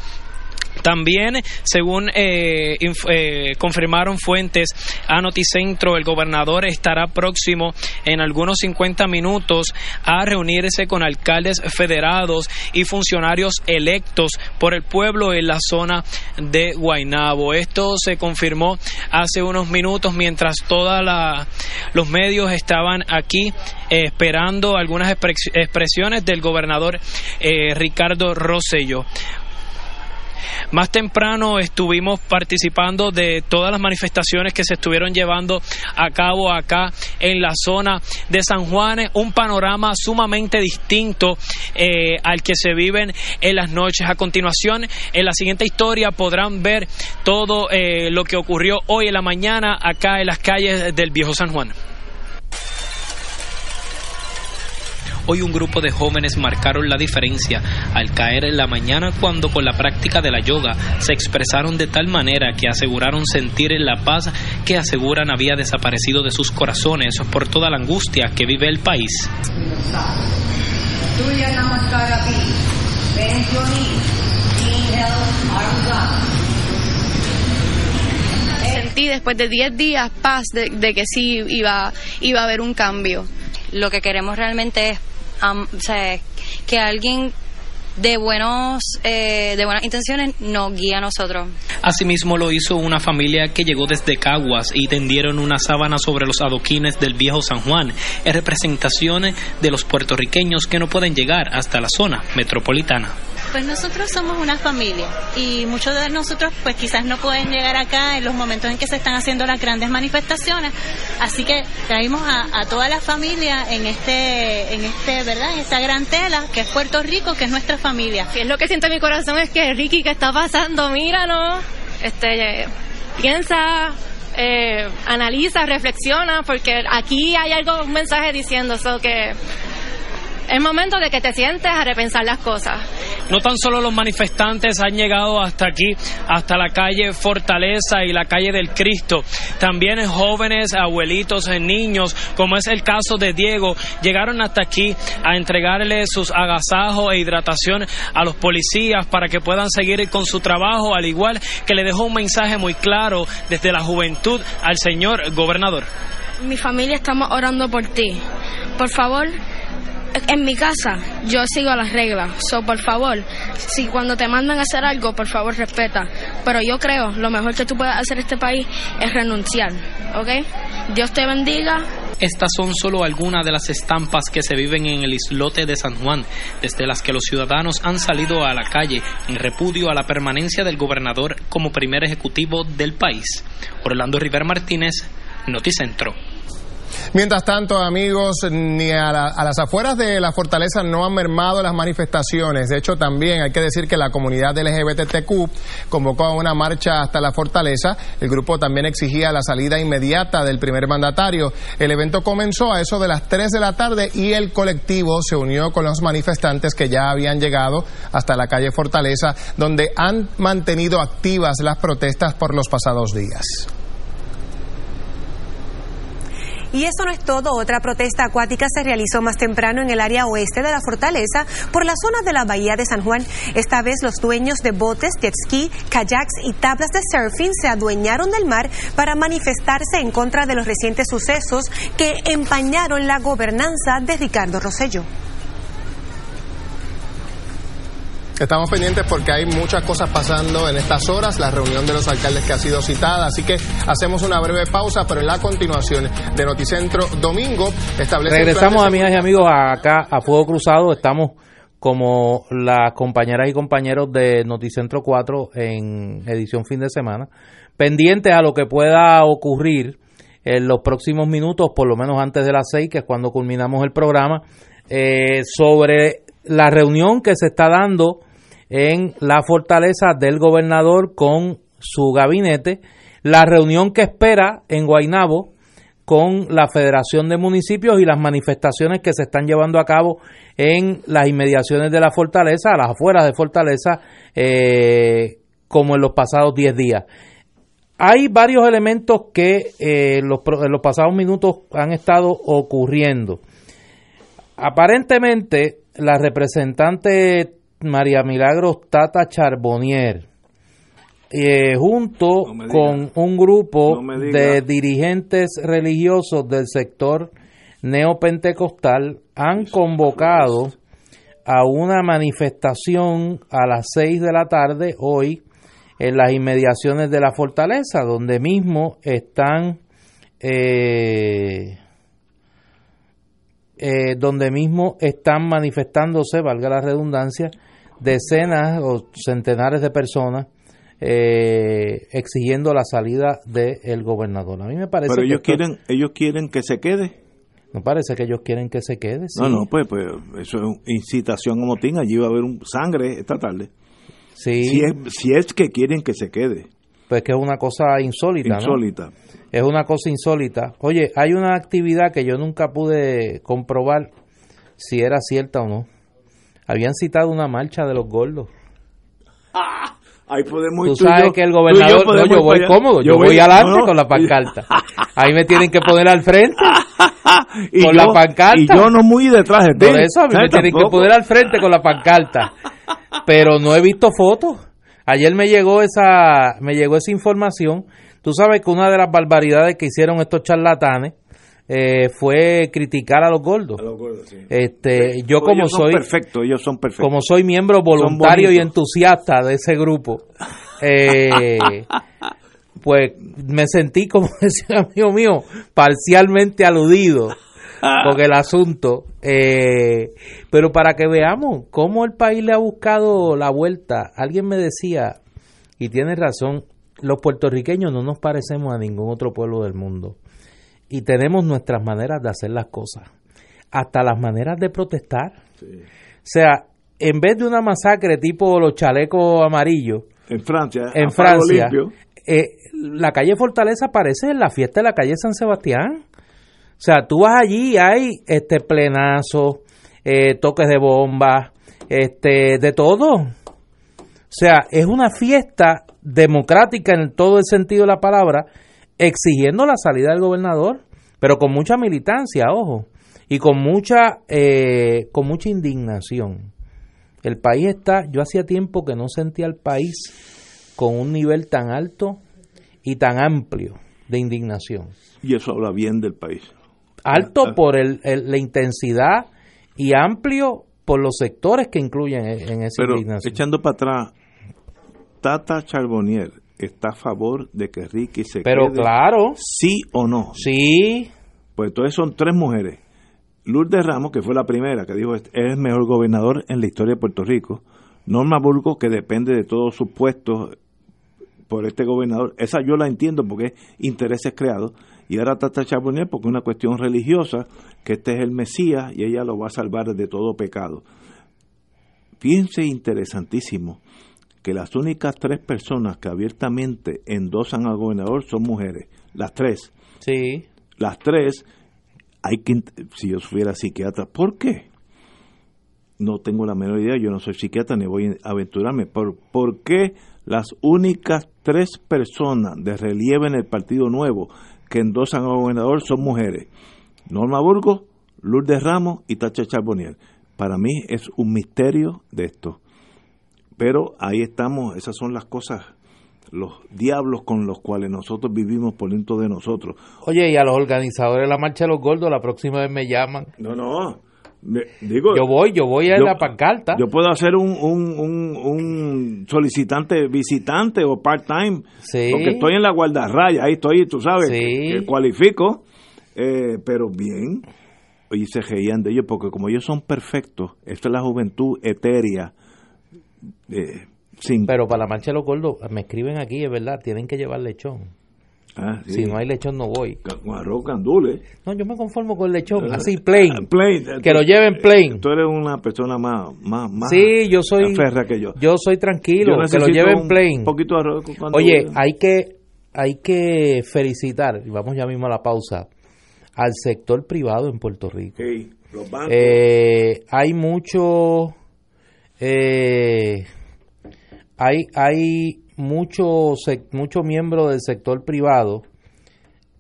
También, según eh, eh, confirmaron fuentes a Noticentro, el gobernador estará próximo en algunos 50 minutos a reunirse con alcaldes federados y funcionarios electos por el pueblo en la zona de Guaynabo. Esto se confirmó hace unos minutos mientras todos los medios estaban aquí eh, esperando algunas expresiones del gobernador Ricardo Rosello. Más temprano estuvimos participando de todas las manifestaciones que se estuvieron llevando a cabo acá en la zona de San Juan, un panorama sumamente distinto eh, al que se viven en las noches. A continuación, en la siguiente historia podrán ver todo eh, lo que ocurrió hoy en la mañana acá en las calles del viejo San Juan. Hoy un grupo de jóvenes marcaron la diferencia al caer en la mañana cuando con la práctica de la yoga se expresaron de tal manera que aseguraron sentir la paz que aseguran había desaparecido de sus corazones por toda la angustia que vive el país. Sentí después de 10 días paz de, de que sí iba, iba a haber un cambio. Lo que queremos realmente es o sea, que alguien de buenos eh, de buenas intenciones nos guía a nosotros. Asimismo lo hizo una familia que llegó desde Caguas y tendieron una sábana sobre los adoquines del viejo San Juan en representación de los puertorriqueños que no pueden llegar hasta la zona metropolitana. Pues nosotros somos una familia y muchos de nosotros pues quizás no pueden llegar acá en los momentos en que se están haciendo las grandes manifestaciones, así que traímos a, toda la familia en este, en este, ¿verdad? En esta gran tela que es Puerto Rico, que es nuestra familia. Y es lo que siento en mi corazón es que Ricky, ¿qué está pasando? Míranos, este, piensa, eh, analiza, reflexiona, porque aquí hay algo, un mensaje diciendo eso que Es momento de que te sientes a repensar las cosas. No tan solo los manifestantes han llegado hasta aquí, hasta la calle Fortaleza y la calle del Cristo. También jóvenes, abuelitos, niños, como es el caso de Diego, llegaron hasta aquí a entregarle sus agasajos e hidratación a los policías para que puedan seguir con su trabajo, al igual que le dejó un mensaje muy claro desde la juventud al señor gobernador. Mi familia estamos orando por ti. Por favor, en mi casa yo sigo las reglas. So, por favor, si cuando te mandan a hacer algo, por favor respeta. Pero yo creo lo mejor que tú puedes hacer en este país es renunciar. ¿Ok? Dios te bendiga. Estas son solo algunas de las estampas que se viven en el islote de San Juan, desde las que los ciudadanos han salido a la calle en repudio a la permanencia del gobernador como primer ejecutivo del país. Orlando Rivera Martínez, Noticentro. Mientras tanto, amigos, ni a, las afueras de la fortaleza no han mermado las manifestaciones. De hecho, también hay que decir que la comunidad LGBTQ convocó a una marcha hasta la fortaleza. El grupo también exigía la salida inmediata del primer mandatario. El evento comenzó a eso de las 3 de la tarde y el colectivo se unió con los manifestantes que ya habían llegado hasta la calle Fortaleza, donde han mantenido activas las protestas por los pasados días. Y eso no es todo. Otra protesta acuática se realizó más temprano en el área oeste de la fortaleza por la zona de la bahía de San Juan. Esta vez los dueños de botes, jet ski, kayaks y tablas de surfing se adueñaron del mar para manifestarse en contra de los recientes sucesos que empañaron la gobernanza de Ricardo Rosello. Estamos pendientes porque hay muchas cosas pasando en estas horas, la reunión de los alcaldes que ha sido citada, así que hacemos una breve pausa, pero en la continuación de Noticentro Domingo establece... Regresamos, amigas y amigos, acá a Fuego Cruzado, estamos como las compañeras y compañeros de Noticentro 4 en edición fin de semana, pendientes a lo que pueda ocurrir en los próximos minutos, por lo menos antes de las 6, que es cuando culminamos el programa, eh, sobre la reunión que se está dando en la fortaleza del gobernador con su gabinete, la reunión que espera en Guaynabo con la Federación de Municipios y las manifestaciones que se están llevando a cabo en las inmediaciones de la fortaleza, a las afueras de fortaleza, eh, como en los pasados 10 días. Hay varios elementos que eh, los, en los pasados minutos han estado ocurriendo. Aparentemente, la representante María Milagros Tata Charbonnier, eh, junto con un grupo de dirigentes religiosos del sector neopentecostal, han convocado a una manifestación a las seis de la tarde hoy en las inmediaciones de la fortaleza, donde mismo están eh, eh, donde mismo están manifestándose, valga la redundancia, decenas o centenares de personas eh, exigiendo la salida del gobernador. A mí me parece Pero ellos quieren ellos quieren que se quede. No parece que ellos quieren que se quede. No, no, pues, pues eso es incitación a motín. Allí va a haber un sangre esta tarde. Sí. Si es, si es que quieren que se quede. Pues que es una cosa insólita. Insólita. Es una cosa insólita. Oye, hay una actividad que yo nunca pude comprobar si era cierta o no habían citado una marcha de los gordos. ahí podemos Tú sabes que el gobernador, yo, yo voy cómodo, yo, voy, adelante con la pancarta. Ahí me tienen que poner al frente con la pancarta. Y yo no muy detrás de ti. Por eso a mí me tienen que poner al frente con la pancarta. Pero no he visto fotos. Ayer me llegó esa me llegó esa información. Tú sabes que una de las barbaridades que hicieron estos charlatanes eh, fue criticar a los gordos. Este, yo como soy ellos son perfectos. Como soy miembro voluntario y entusiasta de ese grupo, eh, pues me sentí como decía amigo mío, parcialmente aludido con el asunto. Eh, pero para que veamos cómo el país le ha buscado la vuelta, alguien me decía, y tiene razón, los puertorriqueños no nos parecemos a ningún otro pueblo del mundo y tenemos nuestras maneras de hacer las cosas, hasta las maneras de protestar. O sea, en vez de una masacre tipo los chalecos amarillos, en Francia, en Francia, eh, la calle Fortaleza parece la fiesta de la calle San Sebastián. O sea, tú vas allí, hay este plenazo, eh, toques de bombas, este, de todo. O sea, es una fiesta democrática en todo el sentido de la palabra, exigiendo la salida del gobernador, pero con mucha militancia, ojo, y con mucha, eh, con mucha indignación. El país está, yo hacía tiempo que no sentía al país con un nivel tan alto y tan amplio de indignación. Y eso habla bien del país. Alto Ah, ah. por el, el- la intensidad y amplio por los sectores que incluyen en en esa Pero indignación. echando para atrás, Tata Charbonnier está a favor de que Ricky se Pero quede. claro. ¿Sí o no? Sí. Pues entonces son tres mujeres. Lourdes Ramos, que fue la primera que dijo es el mejor gobernador en la historia de Puerto Rico. Norma Burgos, que depende de todos sus puestos por este gobernador. Esa yo la entiendo porque es intereses creados. Y ahora Tata Charbonnier porque es una cuestión religiosa, que este es el Mesías y ella lo va a salvar de todo pecado. Fíjense interesantísimo que las únicas tres personas que abiertamente endosan al gobernador son mujeres. Las tres. Sí. Las tres, hay que, si yo fuera psiquiatra, ¿por qué? No tengo la menor idea, yo no soy psiquiatra ni voy a aventurarme. ¿Por, por qué las únicas tres personas de relieve en el Partido Nuevo que endosan al gobernador son mujeres? Norma Burgos, Lourdes Ramos y Tacha Charbonnier. Para mí es un misterio de esto. Pero ahí estamos, esas son las cosas, los diablos con los cuales nosotros vivimos por dentro de nosotros. Oye, y a los organizadores de la Marcha de los Gordos, la próxima vez me llaman. No, no. Digo, Yo voy, yo voy a yo- la pancarta. Yo puedo hacer un, un, un, un solicitante visitante o part-time. Sí. Porque estoy en la guardarraya, ahí estoy, tú sabes, Sí. que, que cualifico. eh, pero bien. Y se reían de ellos porque como ellos son perfectos, esta es la juventud etérea. eh, sin, Pero para la Marcha de los Gordos, me escriben aquí, es verdad, tienen que llevar lechón. Ah, sí. Si no hay lechón, no voy. Con arroz candules. No, yo me conformo con lechón, así, plain. Plain. Que lo lleven plain. Tú eres una persona más, más, más Sí, yo soy- férrea que yo. Yo soy tranquilo, Yo que lo lleven un plain. poquito de arroz con. Oye, hay que, hay que felicitar, y vamos ya mismo a la pausa, al sector privado en Puerto Rico. Los bancos. Eh, hay mucho, eh, hay, hay muchos mucho miembros del sector privado.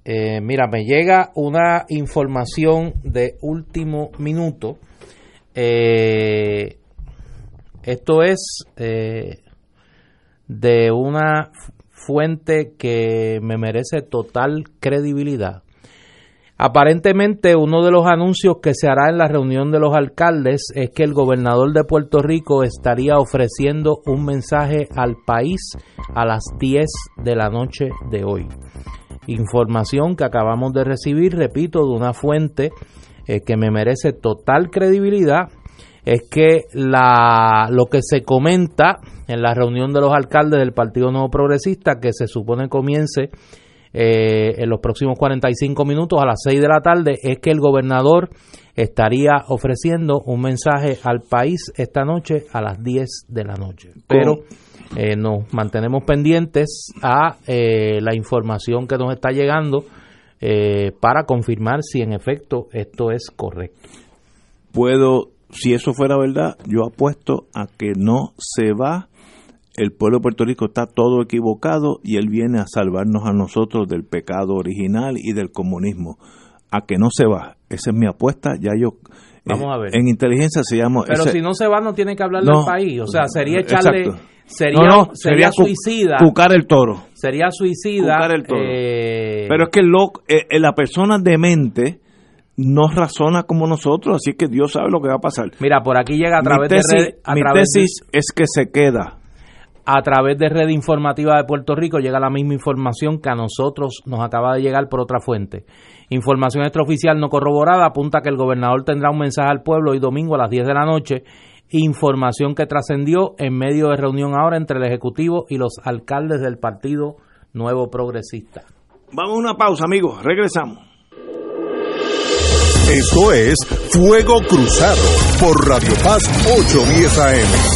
Eh, mira, me llega una información de último minuto. Eh, esto es eh, de una fuente que me merece total credibilidad. Aparentemente uno de los anuncios que se hará en la reunión de los alcaldes es que el gobernador de Puerto Rico estaría ofreciendo un mensaje al país a las 10 de la noche de hoy. Información que acabamos de recibir, repito, de una fuente eh, que me merece total credibilidad, es que la, lo que se comenta en la reunión de los alcaldes del Partido Nuevo Progresista, que se supone comience eh, en los próximos 45 minutos a las 6 de la tarde es que el gobernador estaría ofreciendo un mensaje al país esta noche a las 10 de la noche. Pero eh, nos mantenemos pendientes a eh, la información que nos está llegando eh, para confirmar si en efecto esto es correcto. Puedo, si eso fuera verdad, yo apuesto a que no se va. El pueblo de Puerto Rico está todo equivocado y él viene a salvarnos a nosotros del pecado original y del comunismo. A que no se va. Esa es mi apuesta. Ya yo. Vamos eh, a ver. En inteligencia se llama. Pero ese- si no se va, no tiene que hablarle No. al país. O sea, sería echarle. Exacto. Sería, No, no, sería, suicida. cucar el toro. Sería suicida. Cucar el toro. eh, Pero es que loco, eh, eh, la persona demente no razona como nosotros, así que Dios sabe lo que va a pasar. Mira, por aquí llega a Mi través tesis- de red, a mi través de- tesis es que se queda. A través de Red Informativa de Puerto Rico llega la misma información que a nosotros nos acaba de llegar por otra fuente. Información extraoficial no corroborada apunta que el gobernador tendrá un mensaje al pueblo hoy domingo a las 10 de la noche. Información que trascendió en medio de reunión ahora entre el Ejecutivo y los alcaldes del Partido Nuevo Progresista. Vamos a una pausa, amigos. Regresamos. Esto es Fuego Cruzado por Radio Paz 810 AM.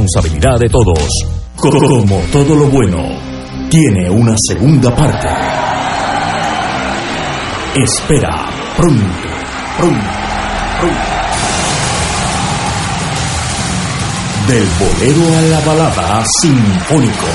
responsabilidad de todos. Como todo lo bueno, tiene una segunda parte. Espera pronto, pronto, pronto. Del bolero a la balada sinfónico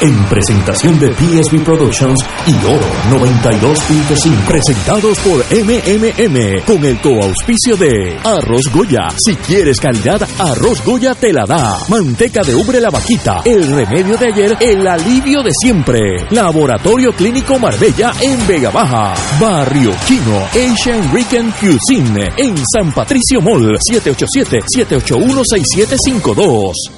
en presentación de PSB Productions y Oro 92.5. Presentados por MMM con el coauspicio de Arroz Goya. Si quieres calidad, Arroz Goya te la da. Manteca de ubre la vaquita. El remedio de ayer, el alivio de siempre. Laboratorio Clínico Marbella en Vega Baja. Barrio Chino Asian Rican Cuisine en San Patricio Mall 787 781 6752.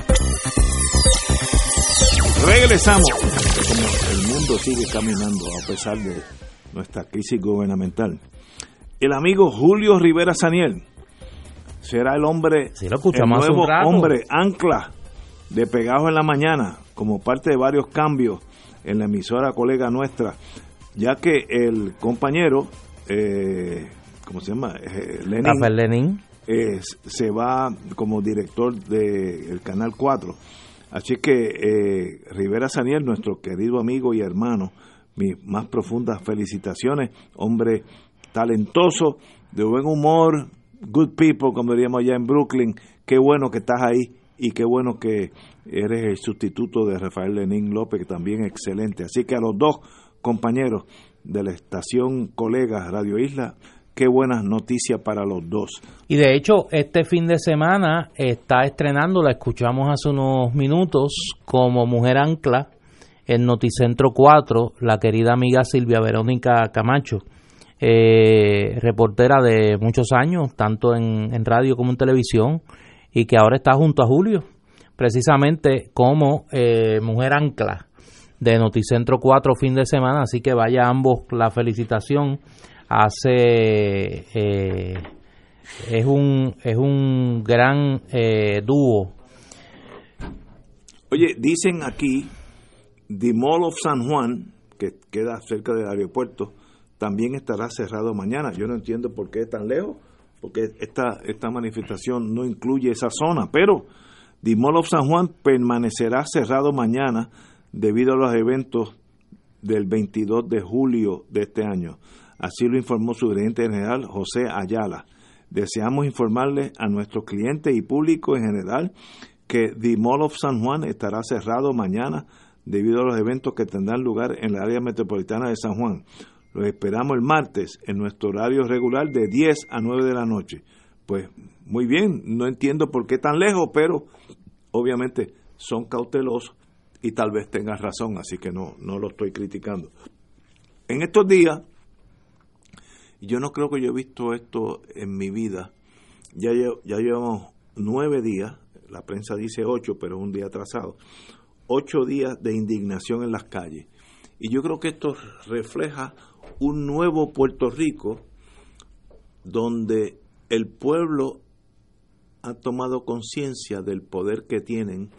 Regresamos. Como el mundo sigue caminando a pesar de nuestra crisis gubernamental. El amigo Julio Rivera Saniel será el hombre, lo el nuevo hombre ancla de Pegados en la Mañana, como parte de varios cambios en la emisora colega nuestra, ya que el compañero, eh, ¿cómo se llama? Eh, Lenin, Rafael Lenin. eh, se va como director del Canal 4. Así que eh, Rivera Saniel, nuestro querido amigo y hermano, mis más profundas felicitaciones, hombre talentoso, de buen humor, good people, como diríamos allá en Brooklyn, qué bueno que estás ahí y qué bueno que eres el sustituto de Rafael Lenín López, que también excelente. Así que a los dos compañeros de la estación colega Radio Isla, qué buenas noticias para los dos. Y de hecho, este fin de semana está estrenando, la escuchamos hace unos minutos, como Mujer Ancla en Noticentro 4, la querida amiga Silvia Verónica Camacho, eh, reportera de muchos años, tanto en, en radio como en televisión, y que ahora está junto a Julio, precisamente como eh, Mujer Ancla de Noticentro 4 fin de semana, así que vaya ambos la felicitación. Hace eh, es un es un gran eh, dúo. Oye, dicen aquí, The Mall of San Juan, que queda cerca del aeropuerto, también estará cerrado mañana. Yo no entiendo por qué es tan lejos, porque esta, esta manifestación no incluye esa zona, pero The Mall of San Juan permanecerá cerrado mañana debido a los eventos del 22 de julio de este año. Así lo informó su gerente general José Ayala. Deseamos informarle a nuestros clientes y público en general que The Mall of San Juan estará cerrado mañana debido a los eventos que tendrán lugar en la área metropolitana de San Juan. Los esperamos el martes en nuestro horario regular de 10 a 9 de la noche. Pues muy bien, no entiendo por qué tan lejos, pero obviamente son cautelosos y tal vez tengas razón, así que no, no lo estoy criticando. En estos días, yo no creo que yo he visto esto en mi vida, ya, ya llevamos nueve días, la prensa dice ocho, pero es un día atrasado, ocho días de indignación en las calles. Y yo creo que esto refleja un nuevo Puerto Rico donde el pueblo ha tomado conciencia del poder que tienen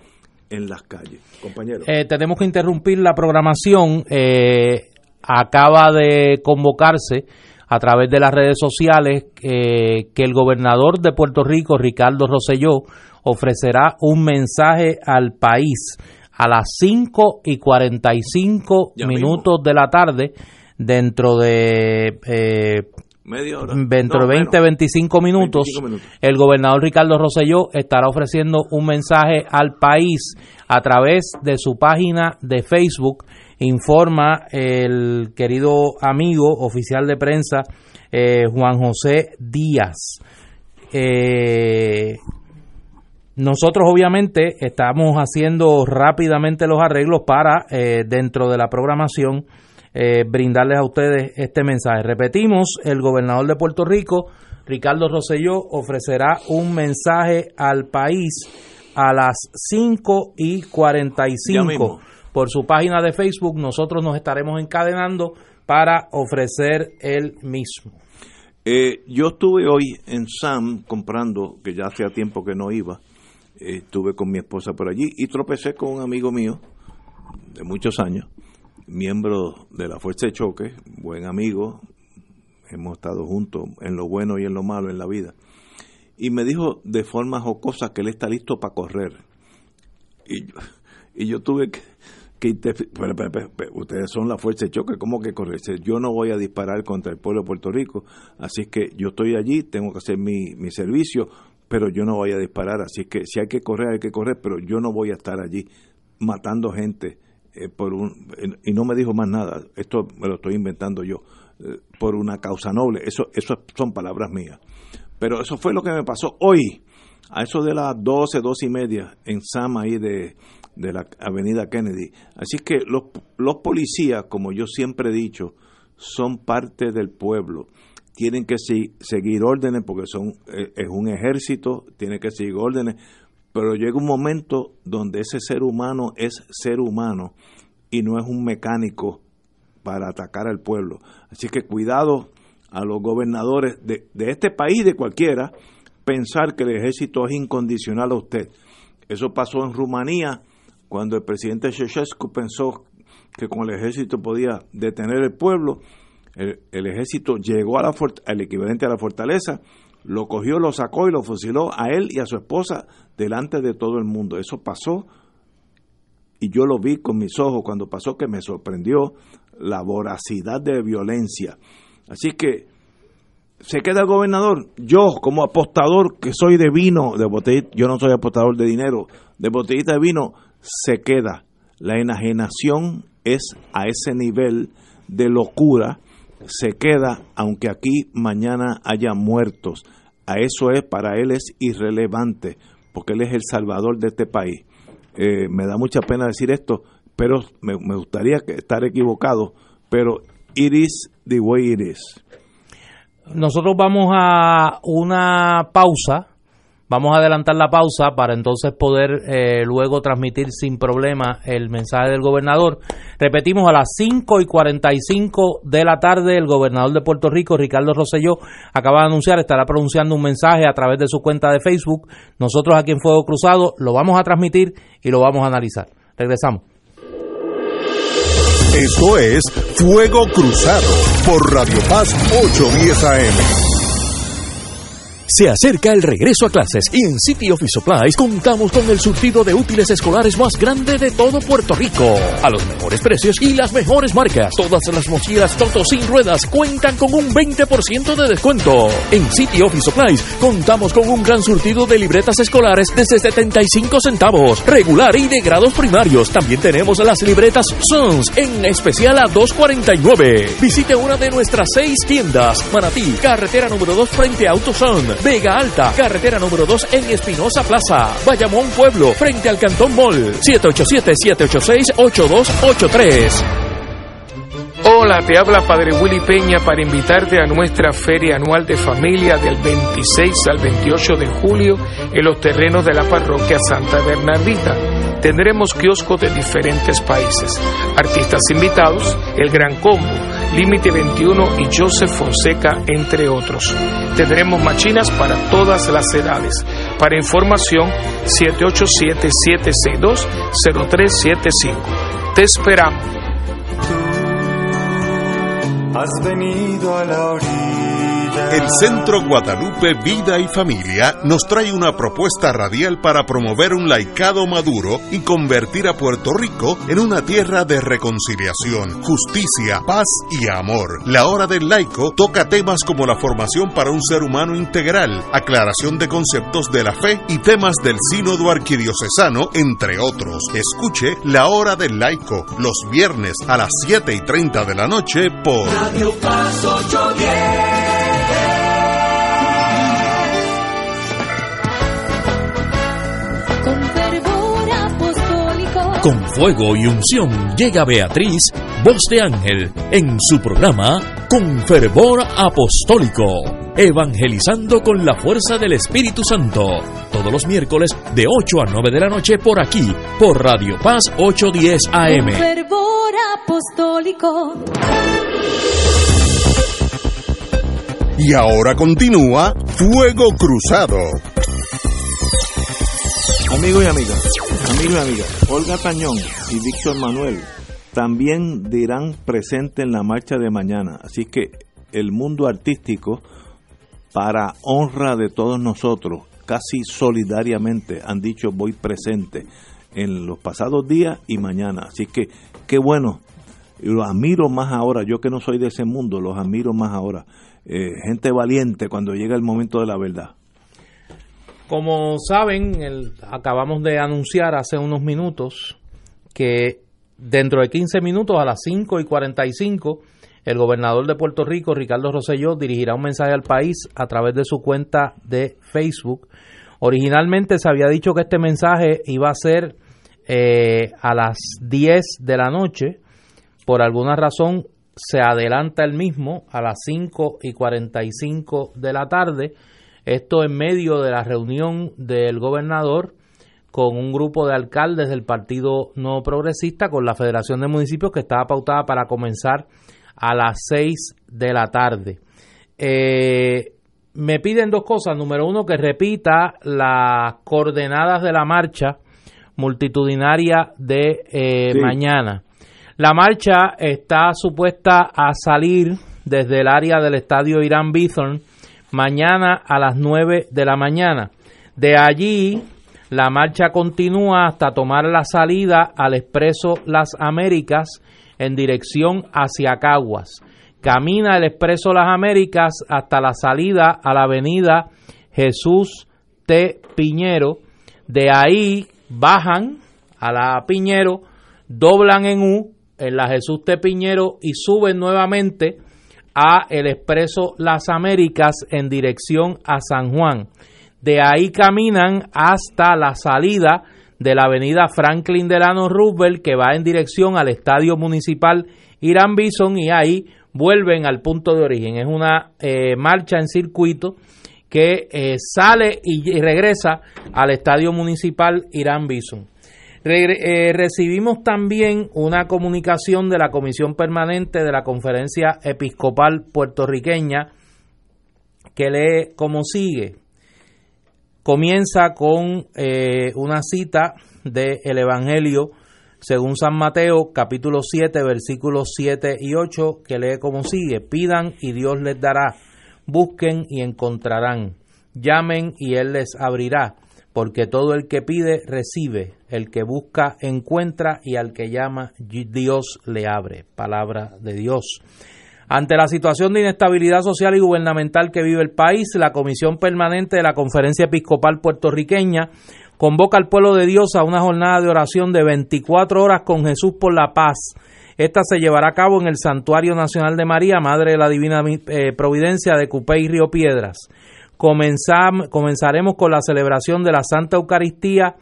en las calles. Compañero. Eh, tenemos que interrumpir la programación. Eh, acaba de convocarse a través de las redes sociales eh, que el gobernador de Puerto Rico, Ricardo Rosselló, ofrecerá un mensaje al país a las 5 y 45 minutos de la tarde dentro de eh, Dentro de 20, 25 minutos, el gobernador Ricardo Rosselló estará ofreciendo un mensaje al país a través de su página de Facebook. Informa el querido amigo oficial de prensa eh, Juan José Díaz. Eh, nosotros obviamente estamos haciendo rápidamente los arreglos para eh, dentro de la programación brindarles a ustedes este mensaje. Repetimos, el gobernador de Puerto Rico, Ricardo Rosselló, ofrecerá un mensaje al país a las 5 y 45 por su página de Facebook. Nosotros nos estaremos encadenando para ofrecer el mismo. Eh, yo estuve hoy en Sam comprando, que ya hacía tiempo que no iba, eh, estuve con mi esposa por allí y tropecé con un amigo mío de muchos años miembro de la Fuerza de Choque, buen amigo, hemos estado juntos en lo bueno y en lo malo en la vida. Y me dijo de forma jocosa que él está listo para correr. Y yo, y yo tuve que, ustedes son la fuerza de choque, ¿cómo que correr? Yo no voy a disparar contra el pueblo de Puerto Rico, así que yo estoy allí, tengo que hacer mi, mi servicio, pero yo no voy a disparar, así que si hay que correr, hay que correr, pero yo no voy a estar allí matando gente eh, por un, y no me dijo más nada, esto me lo estoy inventando yo, eh, por una causa noble, eso, eso son palabras mías. Pero eso fue lo que me pasó hoy, a eso de las 12, 12 y media, en Sama ahí de, de la avenida Kennedy. Así que los, los policías, como yo siempre he dicho, son parte del pueblo. Tienen que seguir órdenes porque son eh, es un ejército, tienen que seguir órdenes pero llega un momento donde ese ser humano es ser humano y no es un mecánico para atacar al pueblo. Así que cuidado a los gobernadores de, este país, de cualquiera, pensar que el ejército es incondicional a usted. Eso pasó en Rumanía cuando el presidente Ceausescu pensó que con el ejército podía detener el pueblo. El, ejército llegó a la, al equivalente a la fortaleza, lo cogió, lo sacó y lo fusiló a él y a su esposa delante de todo el mundo. Eso pasó y yo lo vi con mis ojos cuando pasó que me sorprendió la voracidad de violencia. Así que se queda el gobernador. Yo, como apostador que soy de vino, de botellita, yo no soy apostador de dinero, de botellita de vino, se queda. La enajenación es a ese nivel de locura se queda aunque aquí mañana haya muertos. A eso es, para él es irrelevante, porque él es el salvador de este país. Eh, me da mucha pena decir esto, pero me, me gustaría estar equivocado, pero it is the way it is. Nosotros vamos a una pausa Vamos a adelantar la pausa para entonces poder eh, luego transmitir sin problema el mensaje del gobernador. Repetimos, a las 5 y 45 de la tarde, el gobernador de Puerto Rico, Ricardo Rosselló, acaba de anunciar, estará pronunciando un mensaje a través de su cuenta de Facebook. Nosotros aquí en Fuego Cruzado lo vamos a transmitir y lo vamos a analizar. Regresamos. Esto es Fuego Cruzado por Radio Paz 810 AM. Se acerca el regreso a clases y en City Office Supplies contamos con el surtido de útiles escolares más grande de todo Puerto Rico. A los mejores precios y las mejores marcas. Todas las mochilas Toto sin ruedas cuentan con un 20% de descuento. En City Office Supplies contamos con un gran surtido de libretas escolares desde 75 centavos, regular y de grados primarios. También tenemos las libretas Sons en especial a 2.49. Visite una de nuestras seis tiendas. Manatí, carretera número 2 frente a AutoZone. Vega Alta, carretera número 2 en Espinosa Plaza, Bayamón Pueblo, frente al Cantón Mall, 787-786-8283. Hola, te habla Padre Willy Peña para invitarte a nuestra feria anual de familia del 26 al 28 de julio en los terrenos de la parroquia Santa Bernardita. Tendremos kioscos de diferentes países, artistas invitados, el Gran Combo, Límite 21 y Joseph Fonseca, entre otros. Tendremos machinas para todas las edades. Para información, 787-762-0375. Te esperamos. El Centro Guadalupe Vida y Familia nos trae una propuesta radial para promover un laicado maduro y convertir a Puerto Rico en una tierra de reconciliación, justicia, paz y amor. La Hora del Laico toca temas como la formación para un ser humano integral, aclaración de conceptos de la fe y temas del sínodo arquidiocesano, entre otros. Escuche La Hora del Laico los viernes a las 7 y 30 de la noche por Radio Paz 810. Con fuego y unción llega Beatriz, voz de ángel, en su programa Con fervor apostólico, evangelizando con la fuerza del Espíritu Santo, todos los miércoles de 8 a 9 de la noche por aquí, por Radio Paz 810 Con AM. fervor apostólico. Y ahora continúa Fuego Cruzado. Amigos y amigas, amigos y amigas, Olga Tañón y Víctor Manuel también dirán presente en la marcha de mañana. Así que el mundo artístico, para honra de todos nosotros, casi solidariamente han dicho voy presente en los pasados días y mañana. Así que qué bueno, los admiro más ahora, yo que no soy de ese mundo, los admiro más ahora. Eh, gente valiente cuando llega el momento de la verdad. Como saben, acabamos de anunciar hace unos minutos que dentro de 15 minutos a las 5 y 45 el gobernador de Puerto Rico, Ricardo Rosselló, dirigirá un mensaje al país a través de su cuenta de Facebook. Originalmente se había dicho que este mensaje iba a ser eh, a las 10 de la noche. Por alguna razón se adelanta el mismo a las 5 y 45 de la tarde. Esto en medio de la reunión del gobernador con un grupo de alcaldes del Partido No Progresista con la Federación de Municipios que estaba pautada para comenzar a las 6 de la tarde. Eh, me piden dos cosas. Número uno, que repita las coordenadas de la marcha multitudinaria de eh, Sí. mañana. La marcha está supuesta a salir desde el área del estadio Irán Bithorn mañana a las 9 de la mañana. De allí, la marcha continúa hasta tomar la salida al expreso Las Américas en dirección hacia Caguas. Camina el expreso Las Américas hasta la salida a la avenida Jesús T. Piñero. De ahí bajan a la Piñero, doblan en U en la Jesús T. Piñero y suben nuevamente a el expreso Las Américas en dirección a San Juan. De ahí caminan hasta la salida de la avenida Franklin Delano Roosevelt que va en dirección al estadio municipal Irán Bison y ahí vuelven al punto de origen. Es una eh, marcha en circuito que eh, sale y, y regresa al estadio municipal Irán Bison. Eh, recibimos también una comunicación de la Comisión Permanente de la Conferencia Episcopal Puertorriqueña que lee como sigue. Comienza con eh, una cita del Evangelio según San Mateo, capítulo 7, versículos 7 y 8, que lee como sigue. Pidan y Dios les dará. Busquen y encontrarán. Llamen y Él les abrirá. Porque todo el que pide, recibe. El que busca, encuentra. Y al que llama, Dios le abre. Palabra de Dios. Ante la situación de inestabilidad social y gubernamental que vive el país, la Comisión Permanente de la Conferencia Episcopal Puertorriqueña convoca al pueblo de Dios a una jornada de oración de 24 horas con Jesús por la paz. Esta se llevará a cabo en el Santuario Nacional de María, Madre de la Divina eh, Providencia de Cupé y Río Piedras. Comenzaremos con la celebración de la Santa Eucaristía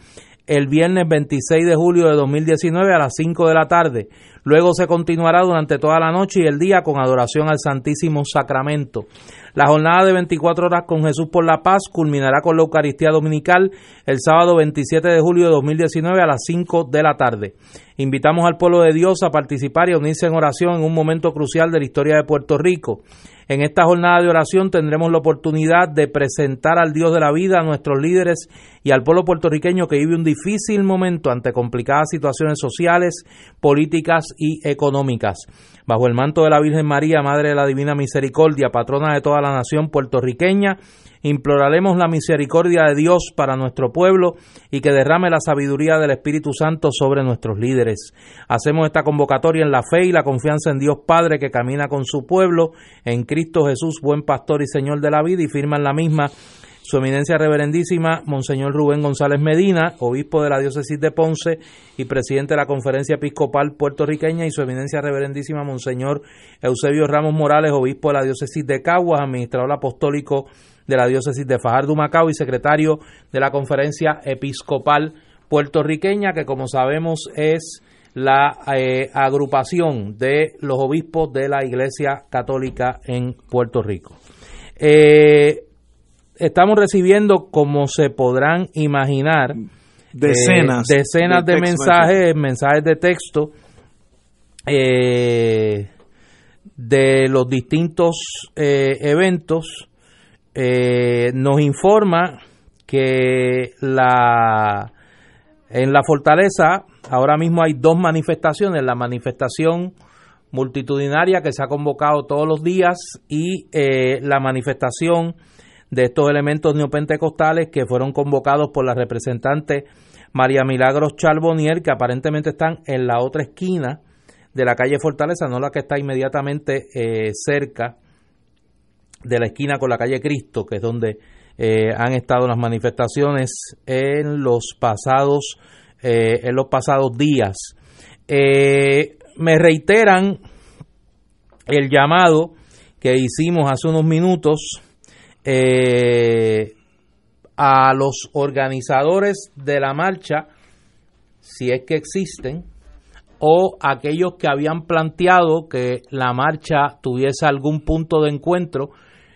el viernes 26 de julio de 2019 a las 5 de la tarde. Luego se continuará durante toda la noche y el día con adoración al Santísimo Sacramento. La jornada de 24 horas con Jesús por la Paz culminará con la Eucaristía Dominical el sábado 27 de julio de 2019 a las 5 de la tarde. Invitamos al pueblo de Dios a participar y unirse en oración en un momento crucial de la historia de Puerto Rico. En esta jornada de oración tendremos la oportunidad de presentar al Dios de la vida a nuestros líderes y al pueblo puertorriqueño que vive un difícil momento ante complicadas situaciones sociales, políticas y económicas. Bajo el manto de la Virgen María, Madre de la Divina Misericordia, patrona de toda la nación puertorriqueña, imploraremos la misericordia de Dios para nuestro pueblo y que derrame la sabiduría del Espíritu Santo sobre nuestros líderes. Hacemos esta convocatoria en la fe y la confianza en Dios Padre que camina con su pueblo, en Cristo Jesús, buen pastor y Señor de la vida, y firman la misma su eminencia reverendísima, Monseñor Rubén González Medina, obispo de la diócesis de Ponce y presidente de la Conferencia Episcopal Puertorriqueña, y su eminencia reverendísima, Monseñor Eusebio Ramos Morales, obispo de la diócesis de Caguas, administrador apostólico de la diócesis de Fajardo Macao y secretario de la Conferencia Episcopal Puertorriqueña, que como sabemos es la eh, agrupación de los obispos de la Iglesia Católica en Puerto Rico. Eh, estamos recibiendo, como se podrán imaginar, Decenas eh, decenas de mensajes, mensajes de texto eh, de los distintos eh, eventos. Eh, nos informa que la en la fortaleza ahora mismo hay dos manifestaciones, la manifestación multitudinaria que se ha convocado todos los días y eh, la manifestación de estos elementos neopentecostales que fueron convocados por la representante María Milagros Charbonnier, que aparentemente están en la otra esquina de la calle Fortaleza, no la que está inmediatamente eh, cerca de la esquina con la calle Cristo, que es donde eh, han estado las manifestaciones en los pasados eh, en los pasados días. Eh, me reiteran el llamado que hicimos hace unos minutos eh, a los organizadores de la marcha, si es que existen, o aquellos que habían planteado que la marcha tuviese algún punto de encuentro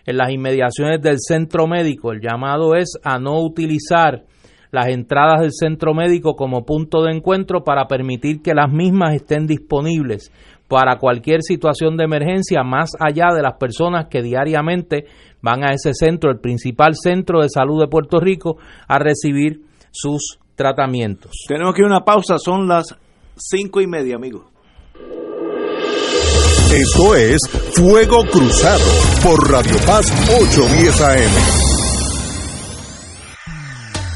en las inmediaciones del centro médico. El llamado es a no utilizar las entradas del centro médico como punto de encuentro para permitir que las mismas estén disponibles para cualquier situación de emergencia más allá de las personas que diariamente van a ese centro, el principal centro de salud de Puerto Rico, a recibir sus tratamientos. Tenemos que ir a una pausa, son las cinco y media, amigos. Esto es Fuego Cruzado por Radio Paz 810 AM.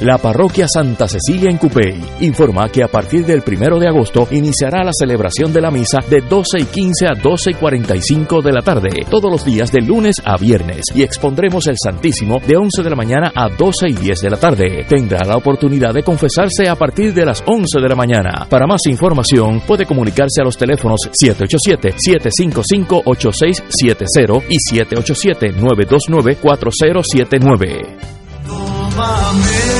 La parroquia Santa Cecilia en Cupey informa que a partir del primero de agosto iniciará la celebración de la misa de 12 y 15 a 12 y 45 de la tarde, todos los días de lunes a viernes, y expondremos el Santísimo de 11 de la mañana a 12 y 10 de la tarde. Tendrá la oportunidad de confesarse a partir de las 11 de la mañana. Para más información, puede comunicarse a los teléfonos 787-755-8670 y 787-929-4079. Tómame,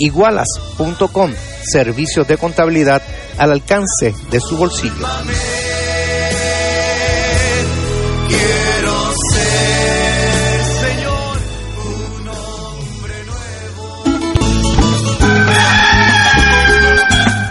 Igualas.com, servicios de contabilidad al alcance de su bolsillo.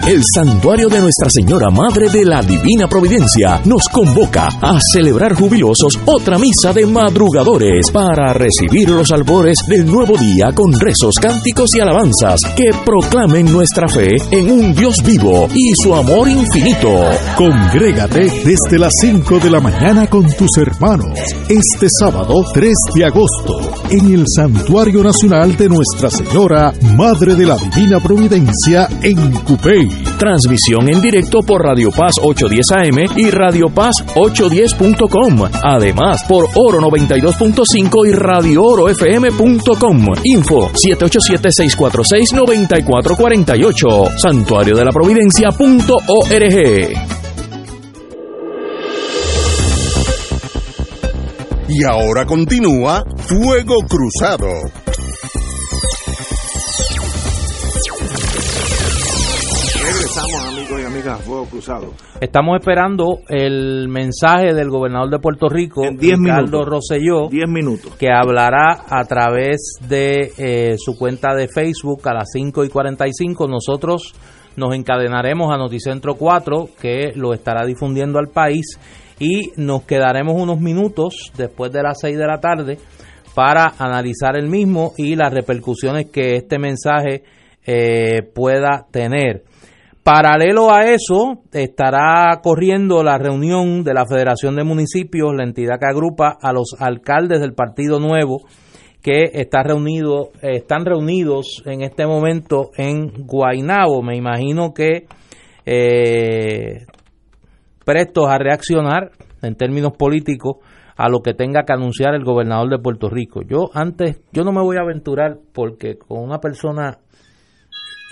El Santuario de Nuestra Señora Madre de la Divina Providencia nos convoca a celebrar jubilosos otra misa de madrugadores para recibir los albores del nuevo día con rezos, cánticos y alabanzas que proclamen nuestra fe en un Dios vivo y su amor infinito. Congrégate desde las 5 de la mañana con tus hermanos este sábado 3 de agosto en el Santuario Nacional de Nuestra Señora Madre de la Divina Providencia en Cupey. Transmisión en directo por Radio Paz 810 AM y Radio Paz 810.com. Además, por Oro 92.5 y Radio Oro FM.com. Info 787-646-9448. Santuario de la Providencia.org. Y ahora continúa Fuego Cruzado. Amigos y amigas, a Fuego Cruzado. Estamos esperando el mensaje del gobernador de Puerto Rico, diez Ricardo minutos. Rosselló, 10 minutos. que hablará a través de eh, su cuenta de Facebook a las 5 y 45. Nosotros nos encadenaremos a Noticentro 4, que lo estará difundiendo al país, y nos quedaremos unos minutos después de las 6 de la tarde para analizar el mismo y las repercusiones que este mensaje eh, pueda tener. Paralelo a eso, estará corriendo la reunión de la Federación de Municipios, la entidad que agrupa a los alcaldes del Partido Nuevo, que está reunido, eh, están reunidos en este momento en Guaynabo. Me imagino que eh, prestos a reaccionar en términos políticos a lo que tenga que anunciar el gobernador de Puerto Rico. Yo antes, yo no me voy a aventurar porque con una persona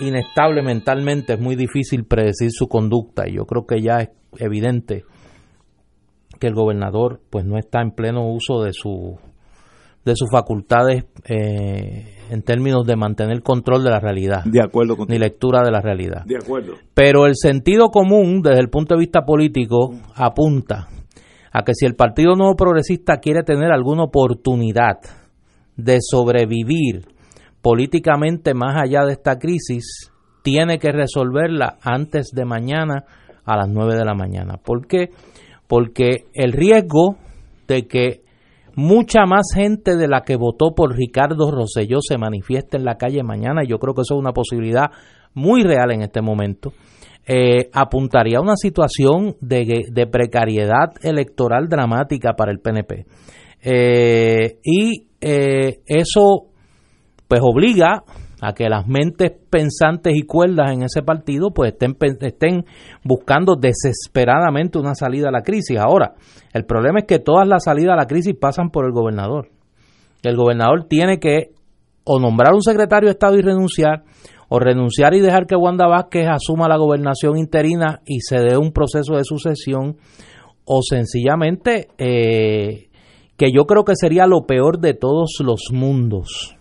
inestable mentalmente es muy difícil predecir su conducta. Y yo creo que ya es evidente que el gobernador pues no está en pleno uso de su de sus facultades eh, en términos de mantener control de la realidad. De acuerdo con ni lectura de la realidad. De acuerdo. pero el sentido común desde el punto de vista político apunta a que si el Partido Nuevo Progresista quiere tener alguna oportunidad de sobrevivir políticamente más allá de esta crisis, tiene que resolverla antes de mañana a las 9 de la mañana. ¿Por qué? Porque el riesgo de que mucha más gente de la que votó por Ricardo Rosselló se manifieste en la calle mañana, yo creo que eso es una posibilidad muy real en este momento, eh, apuntaría a una situación de, de precariedad electoral dramática para el PNP. Eh, y eh, eso pues obliga a que las mentes pensantes y cuerdas en ese partido pues estén, estén buscando desesperadamente una salida a la crisis. Ahora, el problema es que todas las salidas a la crisis pasan por el gobernador. El gobernador tiene que o nombrar un secretario de Estado y renunciar, o renunciar y dejar que Wanda Vázquez asuma la gobernación interina y se dé un proceso de sucesión, o sencillamente eh, que yo creo que sería lo peor de todos los mundos,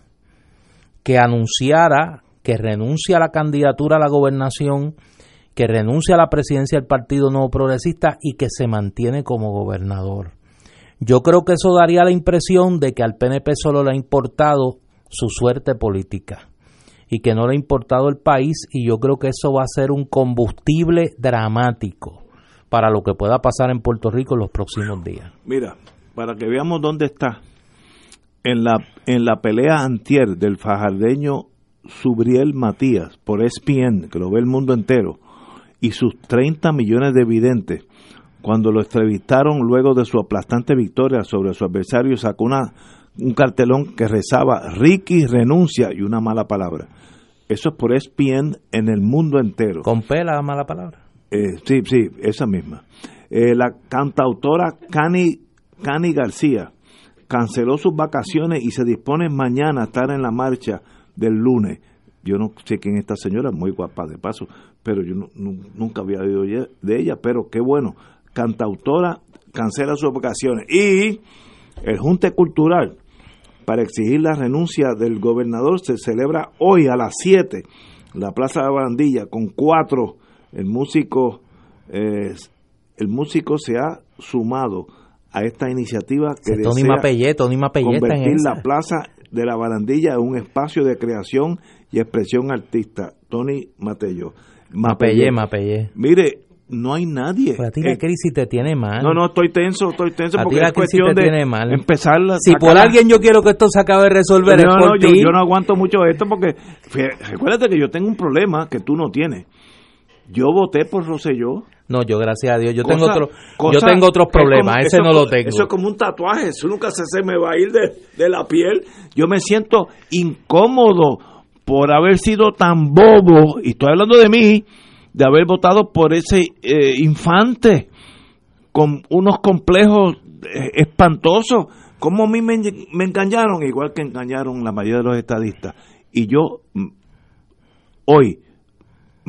que anunciara que renuncia a la candidatura a la gobernación, que renuncia a la presidencia del Partido Nuevo Progresista y que se mantiene como gobernador. Yo creo que eso daría la impresión de que al PNP solo le ha importado su suerte política y que no le ha importado el país y yo creo que eso va a ser un combustible dramático para lo que pueda pasar en Puerto Rico en los próximos días. Mira, para que veamos dónde está. En la, en la pelea antier del fajardeño Subriel Matías por ESPN, que lo ve el mundo entero, y sus 30 millones de videntes, cuando lo entrevistaron luego de su aplastante victoria sobre su adversario, sacó una, un cartelón que rezaba Ricky renuncia y una mala palabra. Eso es por ESPN en el mundo entero. ¿Con P la mala palabra? Eh, sí, sí, esa misma. Eh, la cantautora Cani, Cani García canceló sus vacaciones y se dispone mañana a estar en la marcha del lunes. Yo no sé quién es esta señora, muy guapa de paso, pero yo nunca había oído de ella, pero qué bueno. Cantautora cancela sus vacaciones. Y el Junte Cultural, para exigir la renuncia del gobernador, se celebra hoy a las 7 en la Plaza de la Barandilla con cuatro. El músico, eh, el músico se ha sumado a esta iniciativa que desea Mapellé, está en convertir esa. la Plaza de la Barandilla en un espacio de creación y expresión artista, Tony Matello. Mapellé, Mapellé. Mire, no hay nadie. Pues a ti la Eh, crisis te tiene mal. no, no, estoy tenso, estoy tenso A porque la es cuestión te de tiene mal. empezar la- Si por alguien yo quiero que esto se acabe de resolver, no, es por no, yo, ti. yo no aguanto mucho esto porque fí- recuérdate que yo tengo un problema que tú no tienes. Yo voté por Rosselló. No, yo gracias a Dios, yo Cosa- tengo otro, cosa yo tengo otros problemas, como- ese no lo tengo. Eso es como un tatuaje, eso nunca se, se me va a ir de, de la piel. Yo me siento incómodo por haber sido tan bobo, y estoy hablando de mí, de haber votado por ese eh, infante con unos complejos eh, espantosos. ¿Cómo a mí me, me engañaron? Igual que engañaron la mayoría de los estadistas. Y yo mm, hoy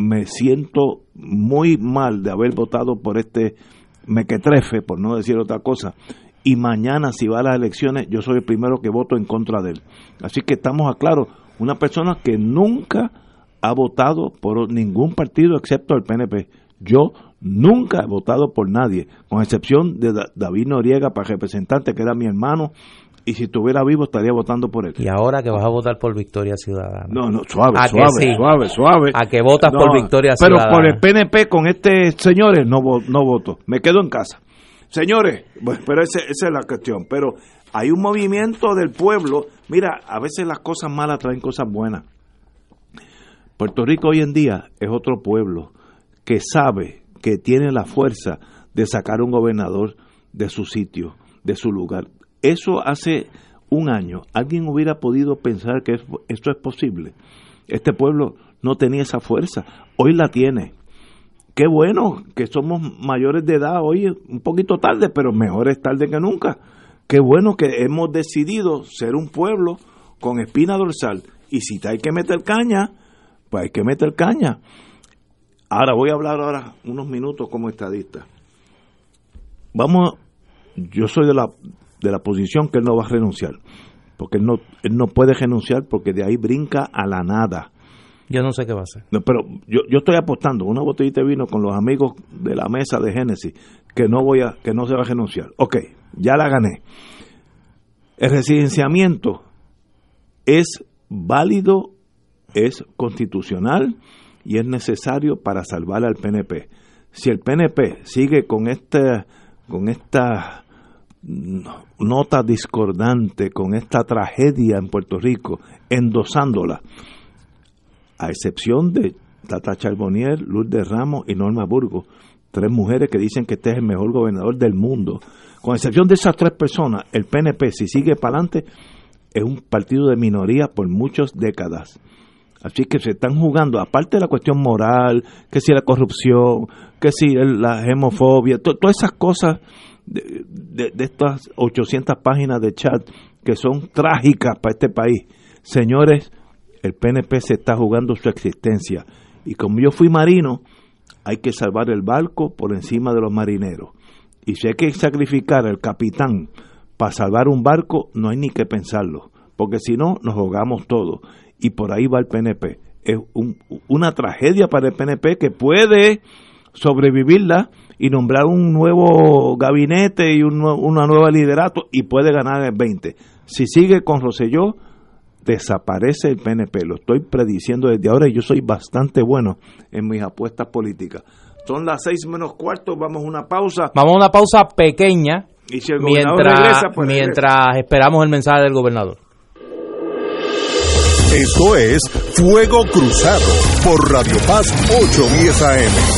me siento muy mal de haber votado por este mequetrefe, por no decir otra cosa, y mañana si va a las elecciones yo soy el primero que voto en contra de él. Así que estamos a claro, una persona que nunca ha votado por ningún partido excepto el PNP. Yo nunca he votado por nadie, con excepción de Da- David Noriega para representante, que era mi hermano, y si estuviera vivo estaría votando por él. Y ahora que vas a votar por Victoria Ciudadana. No, no, suave, ¿A que suave, sí? suave, suave. A que votas No, por Victoria Pero Ciudadana. por el PNP con este señores no, no voto. Me quedo en casa. Señores, bueno, pero ese- esa es la cuestión. Pero hay un movimiento del pueblo. Mira, a veces las cosas malas traen cosas buenas. Puerto Rico hoy en día es otro pueblo que sabe que tiene la fuerza de sacar un gobernador de su sitio, de su lugar. Eso hace un año, alguien hubiera podido pensar que es- esto es posible. Este pueblo no tenía esa fuerza, hoy la tiene. Qué bueno que somos mayores de edad hoy, un poquito tarde, pero mejor es tarde que nunca. Qué bueno que hemos decidido ser un pueblo con espina dorsal. Y si hay que meter caña, pues hay que meter caña. Ahora voy a hablar ahora unos minutos como estadista. Vamos, yo soy de la, de la posición que él no va a renunciar, porque él no, él no puede renunciar porque de ahí brinca a la nada. Yo no sé qué va a hacer. No, pero yo, yo estoy apostando una botellita de vino con los amigos de la mesa de Génesis que no voy a que no se va a renunciar. Ok, ya la gané. El residenciamiento es válido, es constitucional y es necesario para salvar al PNP. Si el PNP sigue con este con esta nota discordante, con esta tragedia en Puerto Rico, endosándola, a excepción de Tata Charbonnier, Lourdes Ramos y Norma Burgos, tres mujeres que dicen que este es el mejor gobernador del mundo. Con excepción de esas tres personas, el PNP, si sigue para adelante, es un partido de minoría por muchas décadas. Así que se están jugando, aparte de la cuestión moral, que si la corrupción, que si la homofobia, to- todas esas cosas de, estas 800 páginas de chat que son trágicas para este país. Señores, el PNP se está jugando su existencia. Y como yo fui marino, hay que salvar el barco por encima de los marineros. Y si hay que sacrificar al capitán para salvar un barco, no hay ni que pensarlo, porque si no, nos ahogamos todos. Y por ahí va el PNP. Es un- una tragedia para el PNP que puede sobrevivirla y nombrar un nuevo gabinete y un, una nueva liderato y puede ganar el 20. Si sigue con Roselló, desaparece el PNP. Lo estoy prediciendo desde ahora y yo soy bastante bueno en mis apuestas políticas. Son las seis menos cuarto, vamos a una pausa. Vamos a una pausa pequeña Y si el mientras, regresa, pues regresa. mientras esperamos el mensaje del gobernador. Esto es Fuego Cruzado por Radio Paz 810 AM.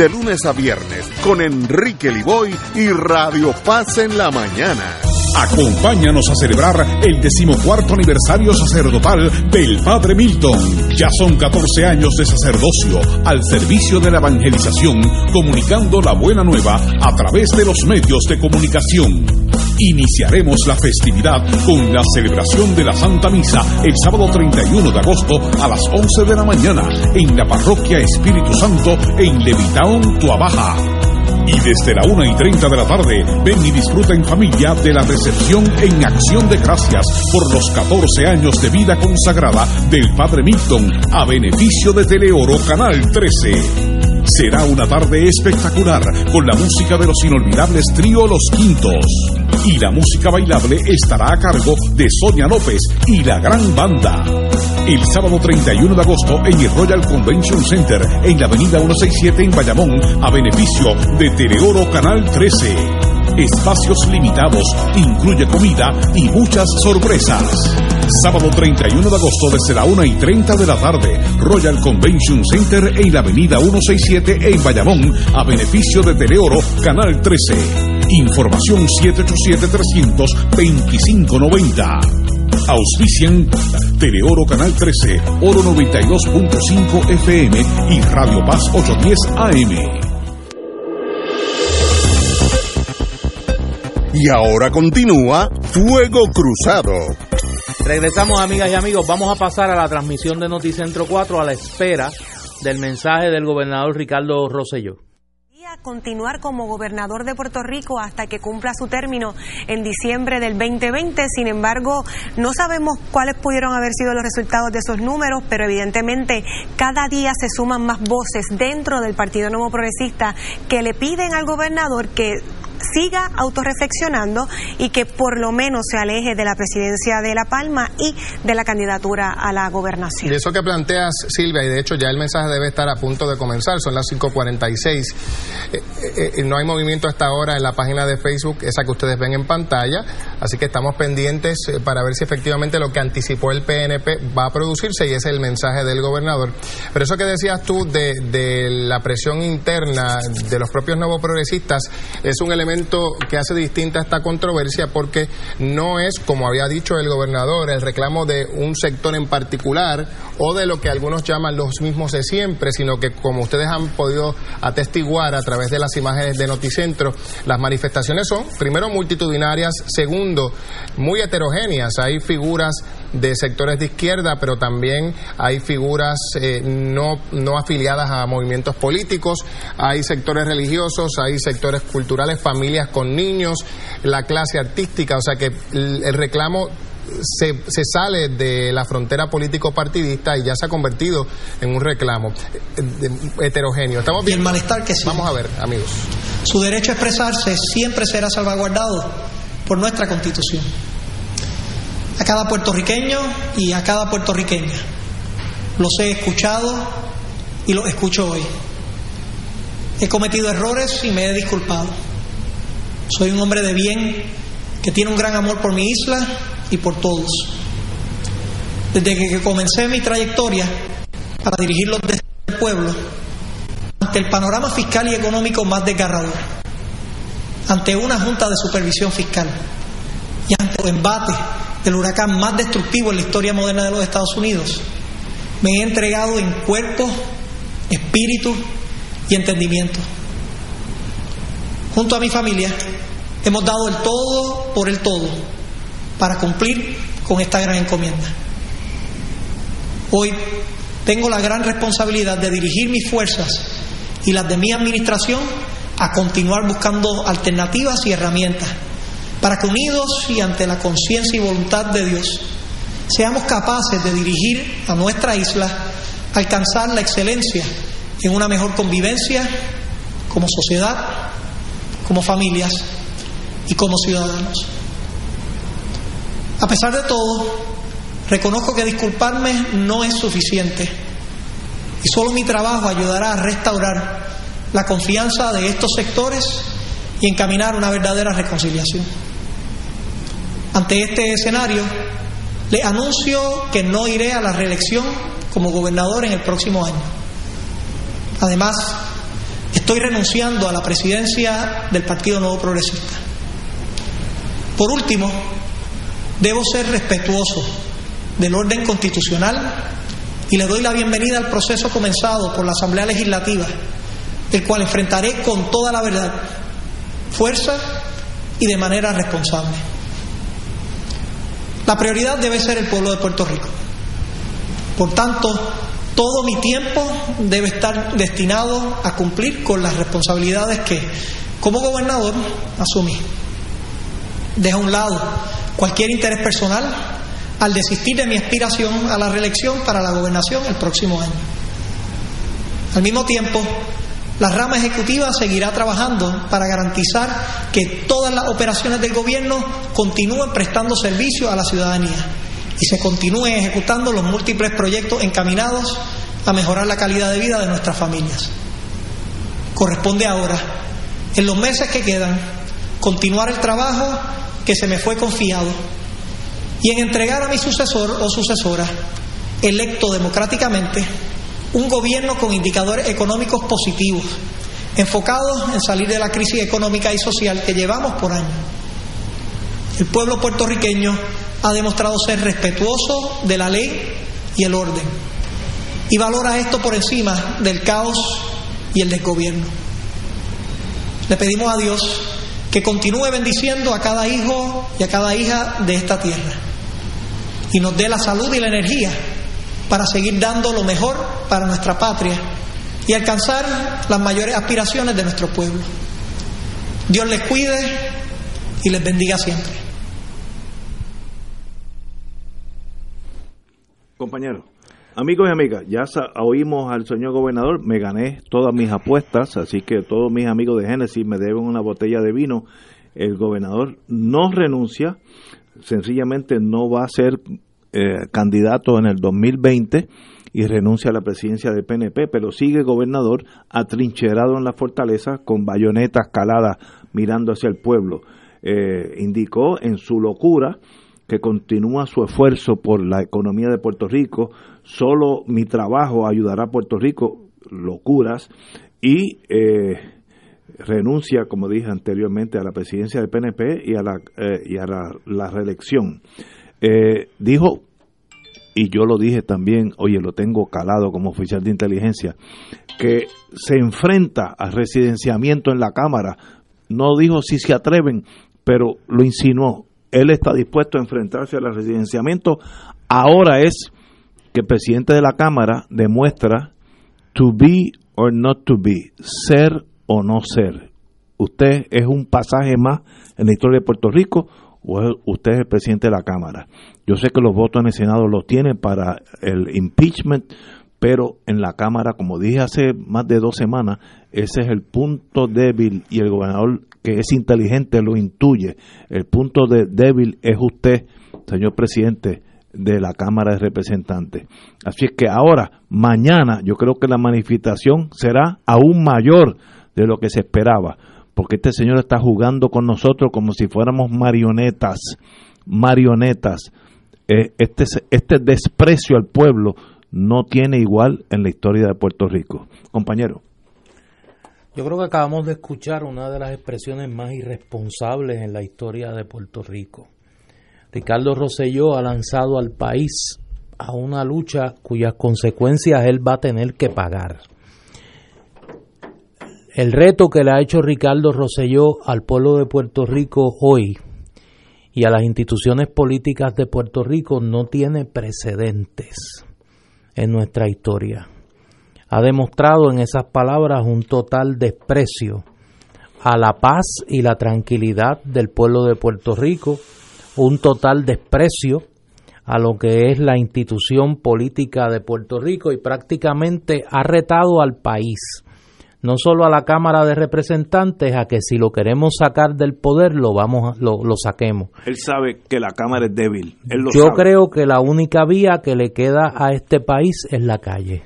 de lunes a viernes con Enrique Liboy y Radio Paz en la mañana. Acompáñanos a celebrar el decimocuarto aniversario sacerdotal del Padre Milton. Ya son 14 años de sacerdocio al servicio de la evangelización, comunicando la buena nueva a través de los medios de comunicación. Iniciaremos la festividad con la celebración de la Santa Misa el sábado 31 de agosto a las 11 de la mañana en la parroquia Espíritu Santo en Levitown, Tuabaja. Y desde la 1 y 30 de la tarde, ven y disfruta en familia de la recepción en acción de gracias por los 14 años de vida consagrada del Padre Milton a beneficio de Teleoro Canal 13. Será una tarde espectacular con la música de los inolvidables trío Los Quintos. Y la música bailable estará a cargo de Sonia López y la gran banda. El sábado 31 de agosto en el Royal Convention Center en la avenida 167 en Bayamón a beneficio de Teleoro Canal 13. Espacios limitados, incluye comida y muchas sorpresas. Sábado 31 de agosto desde la 1 y 30 de la tarde, Royal Convention Center en la avenida 167 en Bayamón, a beneficio de Teleoro, Canal 13. Información 787-300-2590. Auspician Teleoro Canal 13, Oro 92.5 FM y Radio Paz 810 AM. Y ahora continúa Fuego Cruzado. Regresamos, amigas y amigos. Vamos a pasar a la transmisión de Noticentro 4 a la espera del mensaje del gobernador Ricardo Rosselló continuar como gobernador de Puerto Rico hasta que cumpla su término en diciembre del 2020. Sin embargo, no sabemos cuáles pudieron haber sido los resultados de esos números, pero evidentemente cada día se suman más voces dentro del Partido Nuevo Progresista que le piden al gobernador que siga autorreflexionando y que por lo menos se aleje de la presidencia de La Palma y de la candidatura a la gobernación. Y eso que planteas, Silvia, y de hecho ya el mensaje debe estar a punto de comenzar, son las 5.46. Eh, eh, eh, no hay movimiento hasta ahora en la página de Facebook, esa que ustedes ven en pantalla, así que estamos pendientes para ver si efectivamente lo que anticipó el PNP va a producirse y ese es el mensaje del gobernador. Pero eso que decías tú de, de la presión interna de los propios nuevos progresistas es un elemento que hace distinta esta controversia porque no es, como había dicho el gobernador, el reclamo de un sector en particular o de lo que algunos llaman los mismos de siempre, sino que como ustedes han podido atestiguar a través de las imágenes de Noticentro, las manifestaciones son, primero, multitudinarias, segundo, muy heterogéneas. Hay figuras de sectores de izquierda, pero también hay figuras eh, no, no afiliadas a movimientos políticos, hay sectores religiosos, hay sectores culturales, familias con niños, la clase artística, o sea que el, reclamo se, se, sale de la frontera político-partidista y ya se ha convertido en un reclamo eh, heterogéneo. Estamos bien. Y el malestar que sí. Vamos a ver, amigos. Su derecho a expresarse siempre será salvaguardado por nuestra Constitución. A cada puertorriqueño y a cada puertorriqueña. Los he escuchado y los escucho hoy. He cometido errores y me he disculpado soy un hombre de bien que tiene un gran amor por mi isla y por todos. Desde que comencé mi trayectoria para dirigirlo desde el pueblo, ante el panorama fiscal y económico más desgarrador, ante una junta de supervisión fiscal y ante el embate del huracán más destructivo en la historia moderna de los Estados Unidos, me he entregado en cuerpo, espíritu y entendimiento. Junto a mi familia, hemos dado el todo por el todo para cumplir con esta gran encomienda. Hoy tengo la gran responsabilidad de dirigir mis fuerzas y las de mi administración a continuar buscando alternativas y herramientas para que unidos y ante la conciencia y voluntad de Dios seamos capaces de dirigir a nuestra isla alcanzar la excelencia en una mejor convivencia como sociedad como familias y como ciudadanos. A pesar de todo, reconozco que disculparme no es suficiente y solo mi trabajo ayudará a restaurar la confianza de estos sectores y encaminar una verdadera reconciliación. Ante este escenario, le anuncio que no iré a la reelección como gobernador en el próximo año. Además, Estoy renunciando a la presidencia del Partido Nuevo Progresista. Por último, debo ser respetuoso del orden constitucional y le doy la bienvenida al proceso comenzado por la Asamblea Legislativa, el cual enfrentaré con toda la verdad, fuerza y de manera responsable. La prioridad debe ser el pueblo de Puerto Rico. Por tanto, todo mi tiempo debe estar destinado a cumplir con las responsabilidades que, como gobernador, asumí. Deja a un lado cualquier interés personal al desistir de mi aspiración a la reelección para la gobernación el próximo año. Al mismo tiempo, la rama ejecutiva seguirá trabajando para garantizar que todas las operaciones del gobierno continúen prestando servicio a la ciudadanía y se continúen ejecutando los múltiples proyectos encaminados a mejorar la calidad de vida de nuestras familias. Corresponde ahora, en los meses que quedan, continuar el trabajo que se me fue confiado y en entregar a mi sucesor o sucesora, electo democráticamente, un gobierno con indicadores económicos positivos, enfocados en salir de la crisis económica y social que llevamos por años. El pueblo puertorriqueño ha demostrado ser respetuoso de la ley y el orden y valora esto por encima del caos y el desgobierno. Le pedimos a Dios que continúe bendiciendo a cada hijo y a cada hija de esta tierra y nos dé la salud y la energía para seguir dando lo mejor para nuestra patria y alcanzar las mayores aspiraciones de nuestro pueblo. Dios les cuide y les bendiga siempre. Compañeros, amigos y amigas, ya oímos al señor gobernador, me gané todas mis apuestas, así que todos mis amigos de Génesis me deben una botella de vino. El gobernador no renuncia, sencillamente no va a ser eh, candidato en el 2020 y renuncia a la presidencia del PNP, pero sigue gobernador atrincherado en la fortaleza con bayonetas caladas mirando hacia el pueblo. Eh, indicó en su locura que continúa su esfuerzo por la economía de Puerto Rico, solo mi trabajo ayudará a Puerto Rico, locuras, y eh, renuncia, como dije anteriormente, a la presidencia del PNP y a la, y a la reelección. Eh, dijo, y yo lo dije también, oye, lo tengo calado como oficial de inteligencia, que se enfrenta al residenciamiento en la Cámara. No dijo si se atreven, pero lo insinuó. Él está dispuesto a enfrentarse al residenciamiento. Ahora es que el presidente de la Cámara demuestra to be or not to be, ser o no ser. Usted es un pasaje más en la historia de Puerto Rico usted es el presidente de la Cámara. Yo sé que los votos en el Senado los tiene para el impeachment, pero en la Cámara, como dije hace más de dos semanas, ese es el punto débil y el gobernador que es inteligente lo intuye. El punto de débil es usted, señor presidente de la Cámara de Representantes. Así es que ahora, mañana, yo creo que la manifestación será aún mayor de lo que se esperaba porque este señor está jugando con nosotros como si fuéramos marionetas, marionetas. Eh, este, este desprecio al pueblo no tiene igual en la historia de Puerto Rico. Compañero. Yo creo que acabamos de escuchar una de las expresiones más irresponsables en la historia de Puerto Rico. Ricardo Rosselló ha lanzado al país a una lucha cuyas consecuencias él va a tener que pagar. El reto que le ha hecho Ricardo Rosselló al pueblo de Puerto Rico hoy y a las instituciones políticas de Puerto Rico no tiene precedentes en nuestra historia. Ha demostrado en esas palabras un total desprecio a la paz y la tranquilidad del pueblo de Puerto Rico, un total desprecio a lo que es la institución política de Puerto Rico y prácticamente ha retado al país no solo a la Cámara de Representantes a que si lo queremos sacar del poder lo vamos lo, lo saquemos. Él sabe que la Cámara es débil. Yo creo que la única vía que le queda a este país es la calle.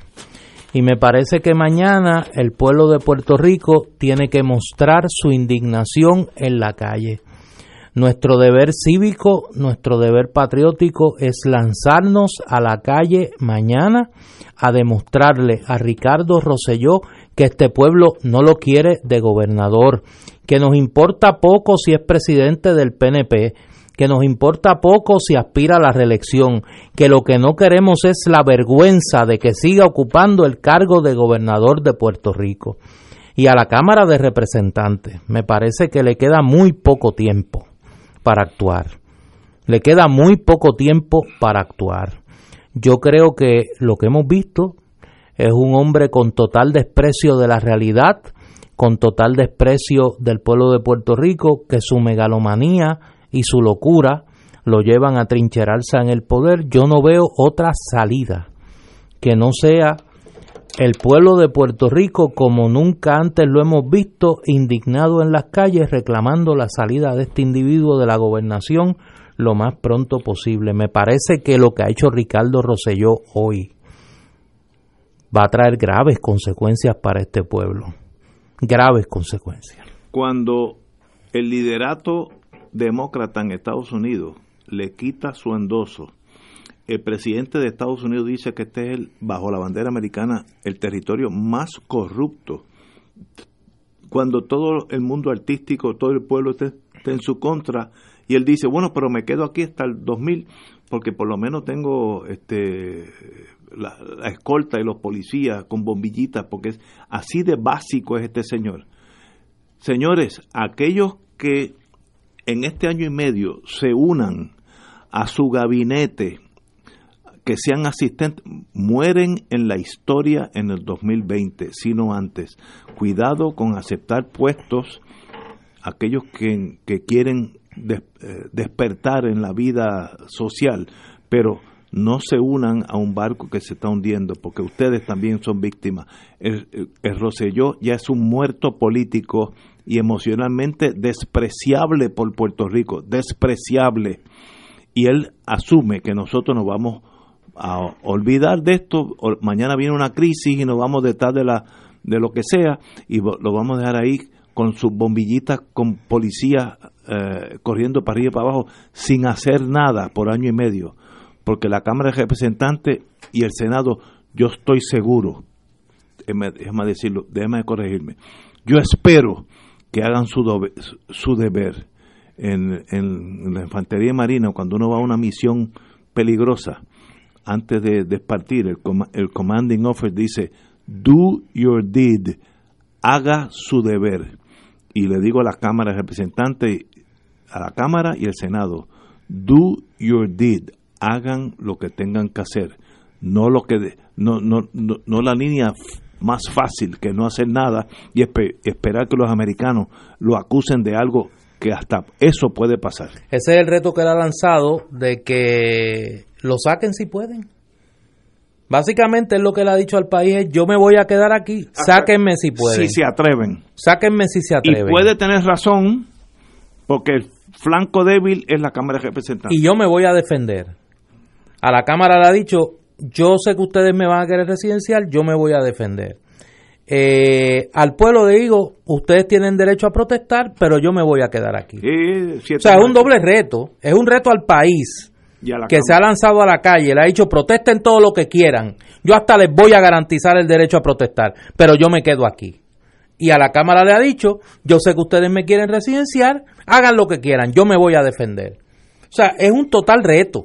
Y me parece que mañana el pueblo de Puerto Rico tiene que mostrar su indignación en la calle. Nuestro deber cívico, nuestro deber patriótico es lanzarnos a la calle mañana a demostrarle a Ricardo Rosselló que este pueblo no lo quiere de gobernador, que nos importa poco si es presidente del PNP, que nos importa poco si aspira a la reelección, que lo que no queremos es la vergüenza de que siga ocupando el cargo de gobernador de Puerto Rico. Y a la Cámara de Representantes, me parece que le queda muy poco tiempo para actuar. Le queda muy poco tiempo para actuar. Yo creo que lo que hemos visto es un hombre con total desprecio de la realidad, con total desprecio del pueblo de Puerto Rico, que su megalomanía y su locura lo llevan a trincherarse en el poder. Yo no veo otra salida que no sea el pueblo de Puerto Rico, como nunca antes lo hemos visto, indignado en las calles reclamando la salida de este individuo de la gobernación lo más pronto posible. Me parece que lo que ha hecho Ricardo Rosselló hoy va a traer graves consecuencias para este pueblo. Graves consecuencias. Cuando el liderato demócrata en Estados Unidos le quita su endoso, el presidente de Estados Unidos dice que este es, el, bajo la bandera americana, el territorio más corrupto. Cuando todo el mundo artístico, todo el pueblo esté en su contra, y él dice, bueno, pero me quedo aquí hasta el 2000 porque por lo menos tengo este la, la, escolta y los policías con bombillitas, porque es así de básico es este señor. Señores, aquellos que en este año y medio se unan a su gabinete, que sean asistentes, mueren en la historia en el 2020, sino antes. Cuidado con aceptar puestos, aquellos que, que quieren eh, despertar en la vida social, pero no se unan a un barco que se está hundiendo, porque ustedes también son víctimas. El, el, ya es un muerto político y emocionalmente despreciable por Puerto Rico, despreciable. Y él asume que nosotros nos vamos a olvidar de esto, mañana viene una crisis y nos vamos detrás de la de lo que sea y lo vamos a dejar ahí con sus bombillitas con policías eh, corriendo para arriba y para abajo sin hacer nada por año y medio. Porque la Cámara de Representantes y el Senado, yo estoy seguro, déjame decirlo, déjame corregirme, yo espero que hagan su, su deber en, en, la infantería marina cuando uno va a una misión peligrosa antes de, de partir el, el commanding officer dice do your deed haga su deber y le digo a la Cámara de Representantes a la Cámara y el Senado do your deed hagan lo que tengan que hacer no lo que no no no, no la línea más fácil que no hacer nada y esper, esperar que los americanos lo acusen de algo que hasta eso puede pasar. Ese es el reto que él ha lanzado de que lo saquen si pueden. Básicamente es lo que le ha dicho al país es yo me voy a quedar aquí, sáquenme si pueden. Si se atreven. Sáquenme si se atreven. Y puede tener razón porque el flanco débil es la Cámara de Representantes. Y yo me voy a defender. A la Cámara le ha dicho, yo sé que ustedes me van a querer residencial, yo me voy a defender. Eh, al pueblo le digo, ustedes tienen derecho a protestar, pero yo me voy a quedar aquí. Sí, o sea, es un doble reto, es un reto al país que se ha lanzado a la calle, le ha dicho, protesten todo lo que quieran, yo hasta les voy a garantizar el derecho a protestar, pero yo me quedo aquí. Y a la Cámara le ha dicho, yo sé que ustedes me quieren residenciar, hagan lo que quieran, yo me voy a defender. O sea, es un total reto.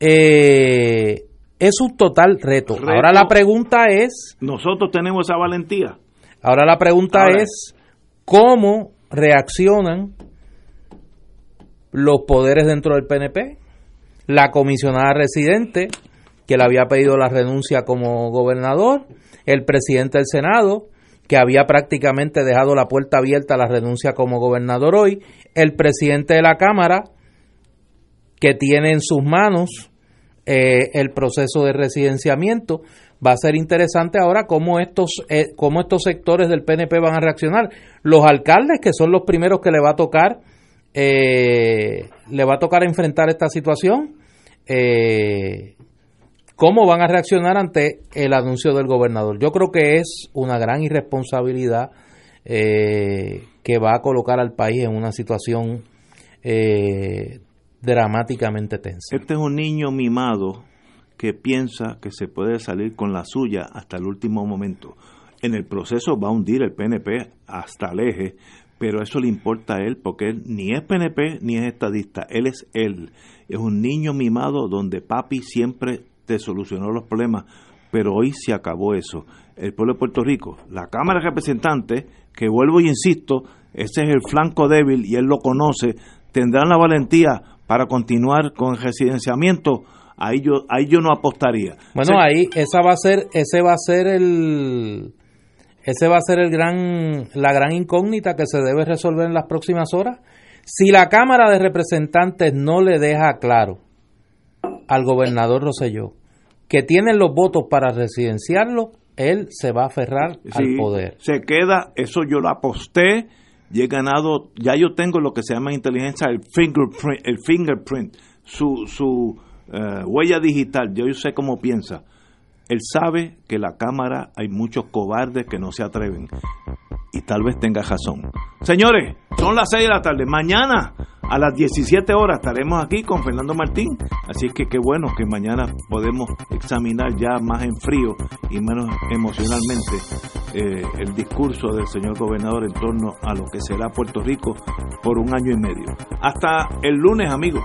Eh, es un total reto. reto. Ahora la pregunta es... Nosotros tenemos esa valentía. Ahora la pregunta ahora. es, ¿cómo reaccionan los poderes dentro del PNP? La comisionada residente, que le había pedido la renuncia como gobernador, el presidente del Senado, que había prácticamente dejado la puerta abierta a la renuncia como gobernador hoy, el presidente de la Cámara, que tiene en sus manos eh, el proceso de residenciamiento. Va a ser interesante ahora cómo estos, eh, cómo estos sectores del PNP van a reaccionar. Los alcaldes, que son los primeros que le va a tocar, eh, le va a tocar enfrentar esta situación. Eh, ¿Cómo van a reaccionar ante el anuncio del gobernador? Yo creo que es una gran irresponsabilidad que va a colocar al país en una situación eh, dramáticamente tensa. Este es un niño mimado que piensa que se puede salir con la suya hasta el último momento. En el proceso va a hundir el PNP hasta el eje, pero eso le importa a él porque él ni es PNP ni es estadista, él es él. Es un niño mimado donde papi siempre te solucionó los problemas, pero hoy se acabó eso. El pueblo de Puerto Rico, la Cámara de Representantes, que vuelvo y insisto, ese es el flanco débil y él lo conoce, tendrán la valentía para continuar con el residenciamiento. Ahí yo, ahí yo no apostaría. Bueno, ahí esa va a ser, ese va a ser el, ese va a ser el gran, la gran incógnita que se debe resolver en las próximas horas. Si la Cámara de Representantes no le deja claro al gobernador Roselló que tienen los votos para residenciarlo, él se va a aferrar al poder. Se queda, eso yo lo aposté y he ganado, ya yo tengo lo que se llama en inteligencia el fingerprint, el fingerprint su, su eh, huella digital, yo sé cómo piensa. Él sabe que la Cámara hay muchos cobardes que no se atreven y tal vez tenga razón. Señores, son las 6 de la tarde. Mañana a las 17 horas estaremos aquí con Fernando Martín. Así que qué bueno que mañana podemos examinar ya más en frío y menos emocionalmente eh, el discurso del señor gobernador en torno a lo que será Puerto Rico por un año y medio. Hasta el lunes, amigos.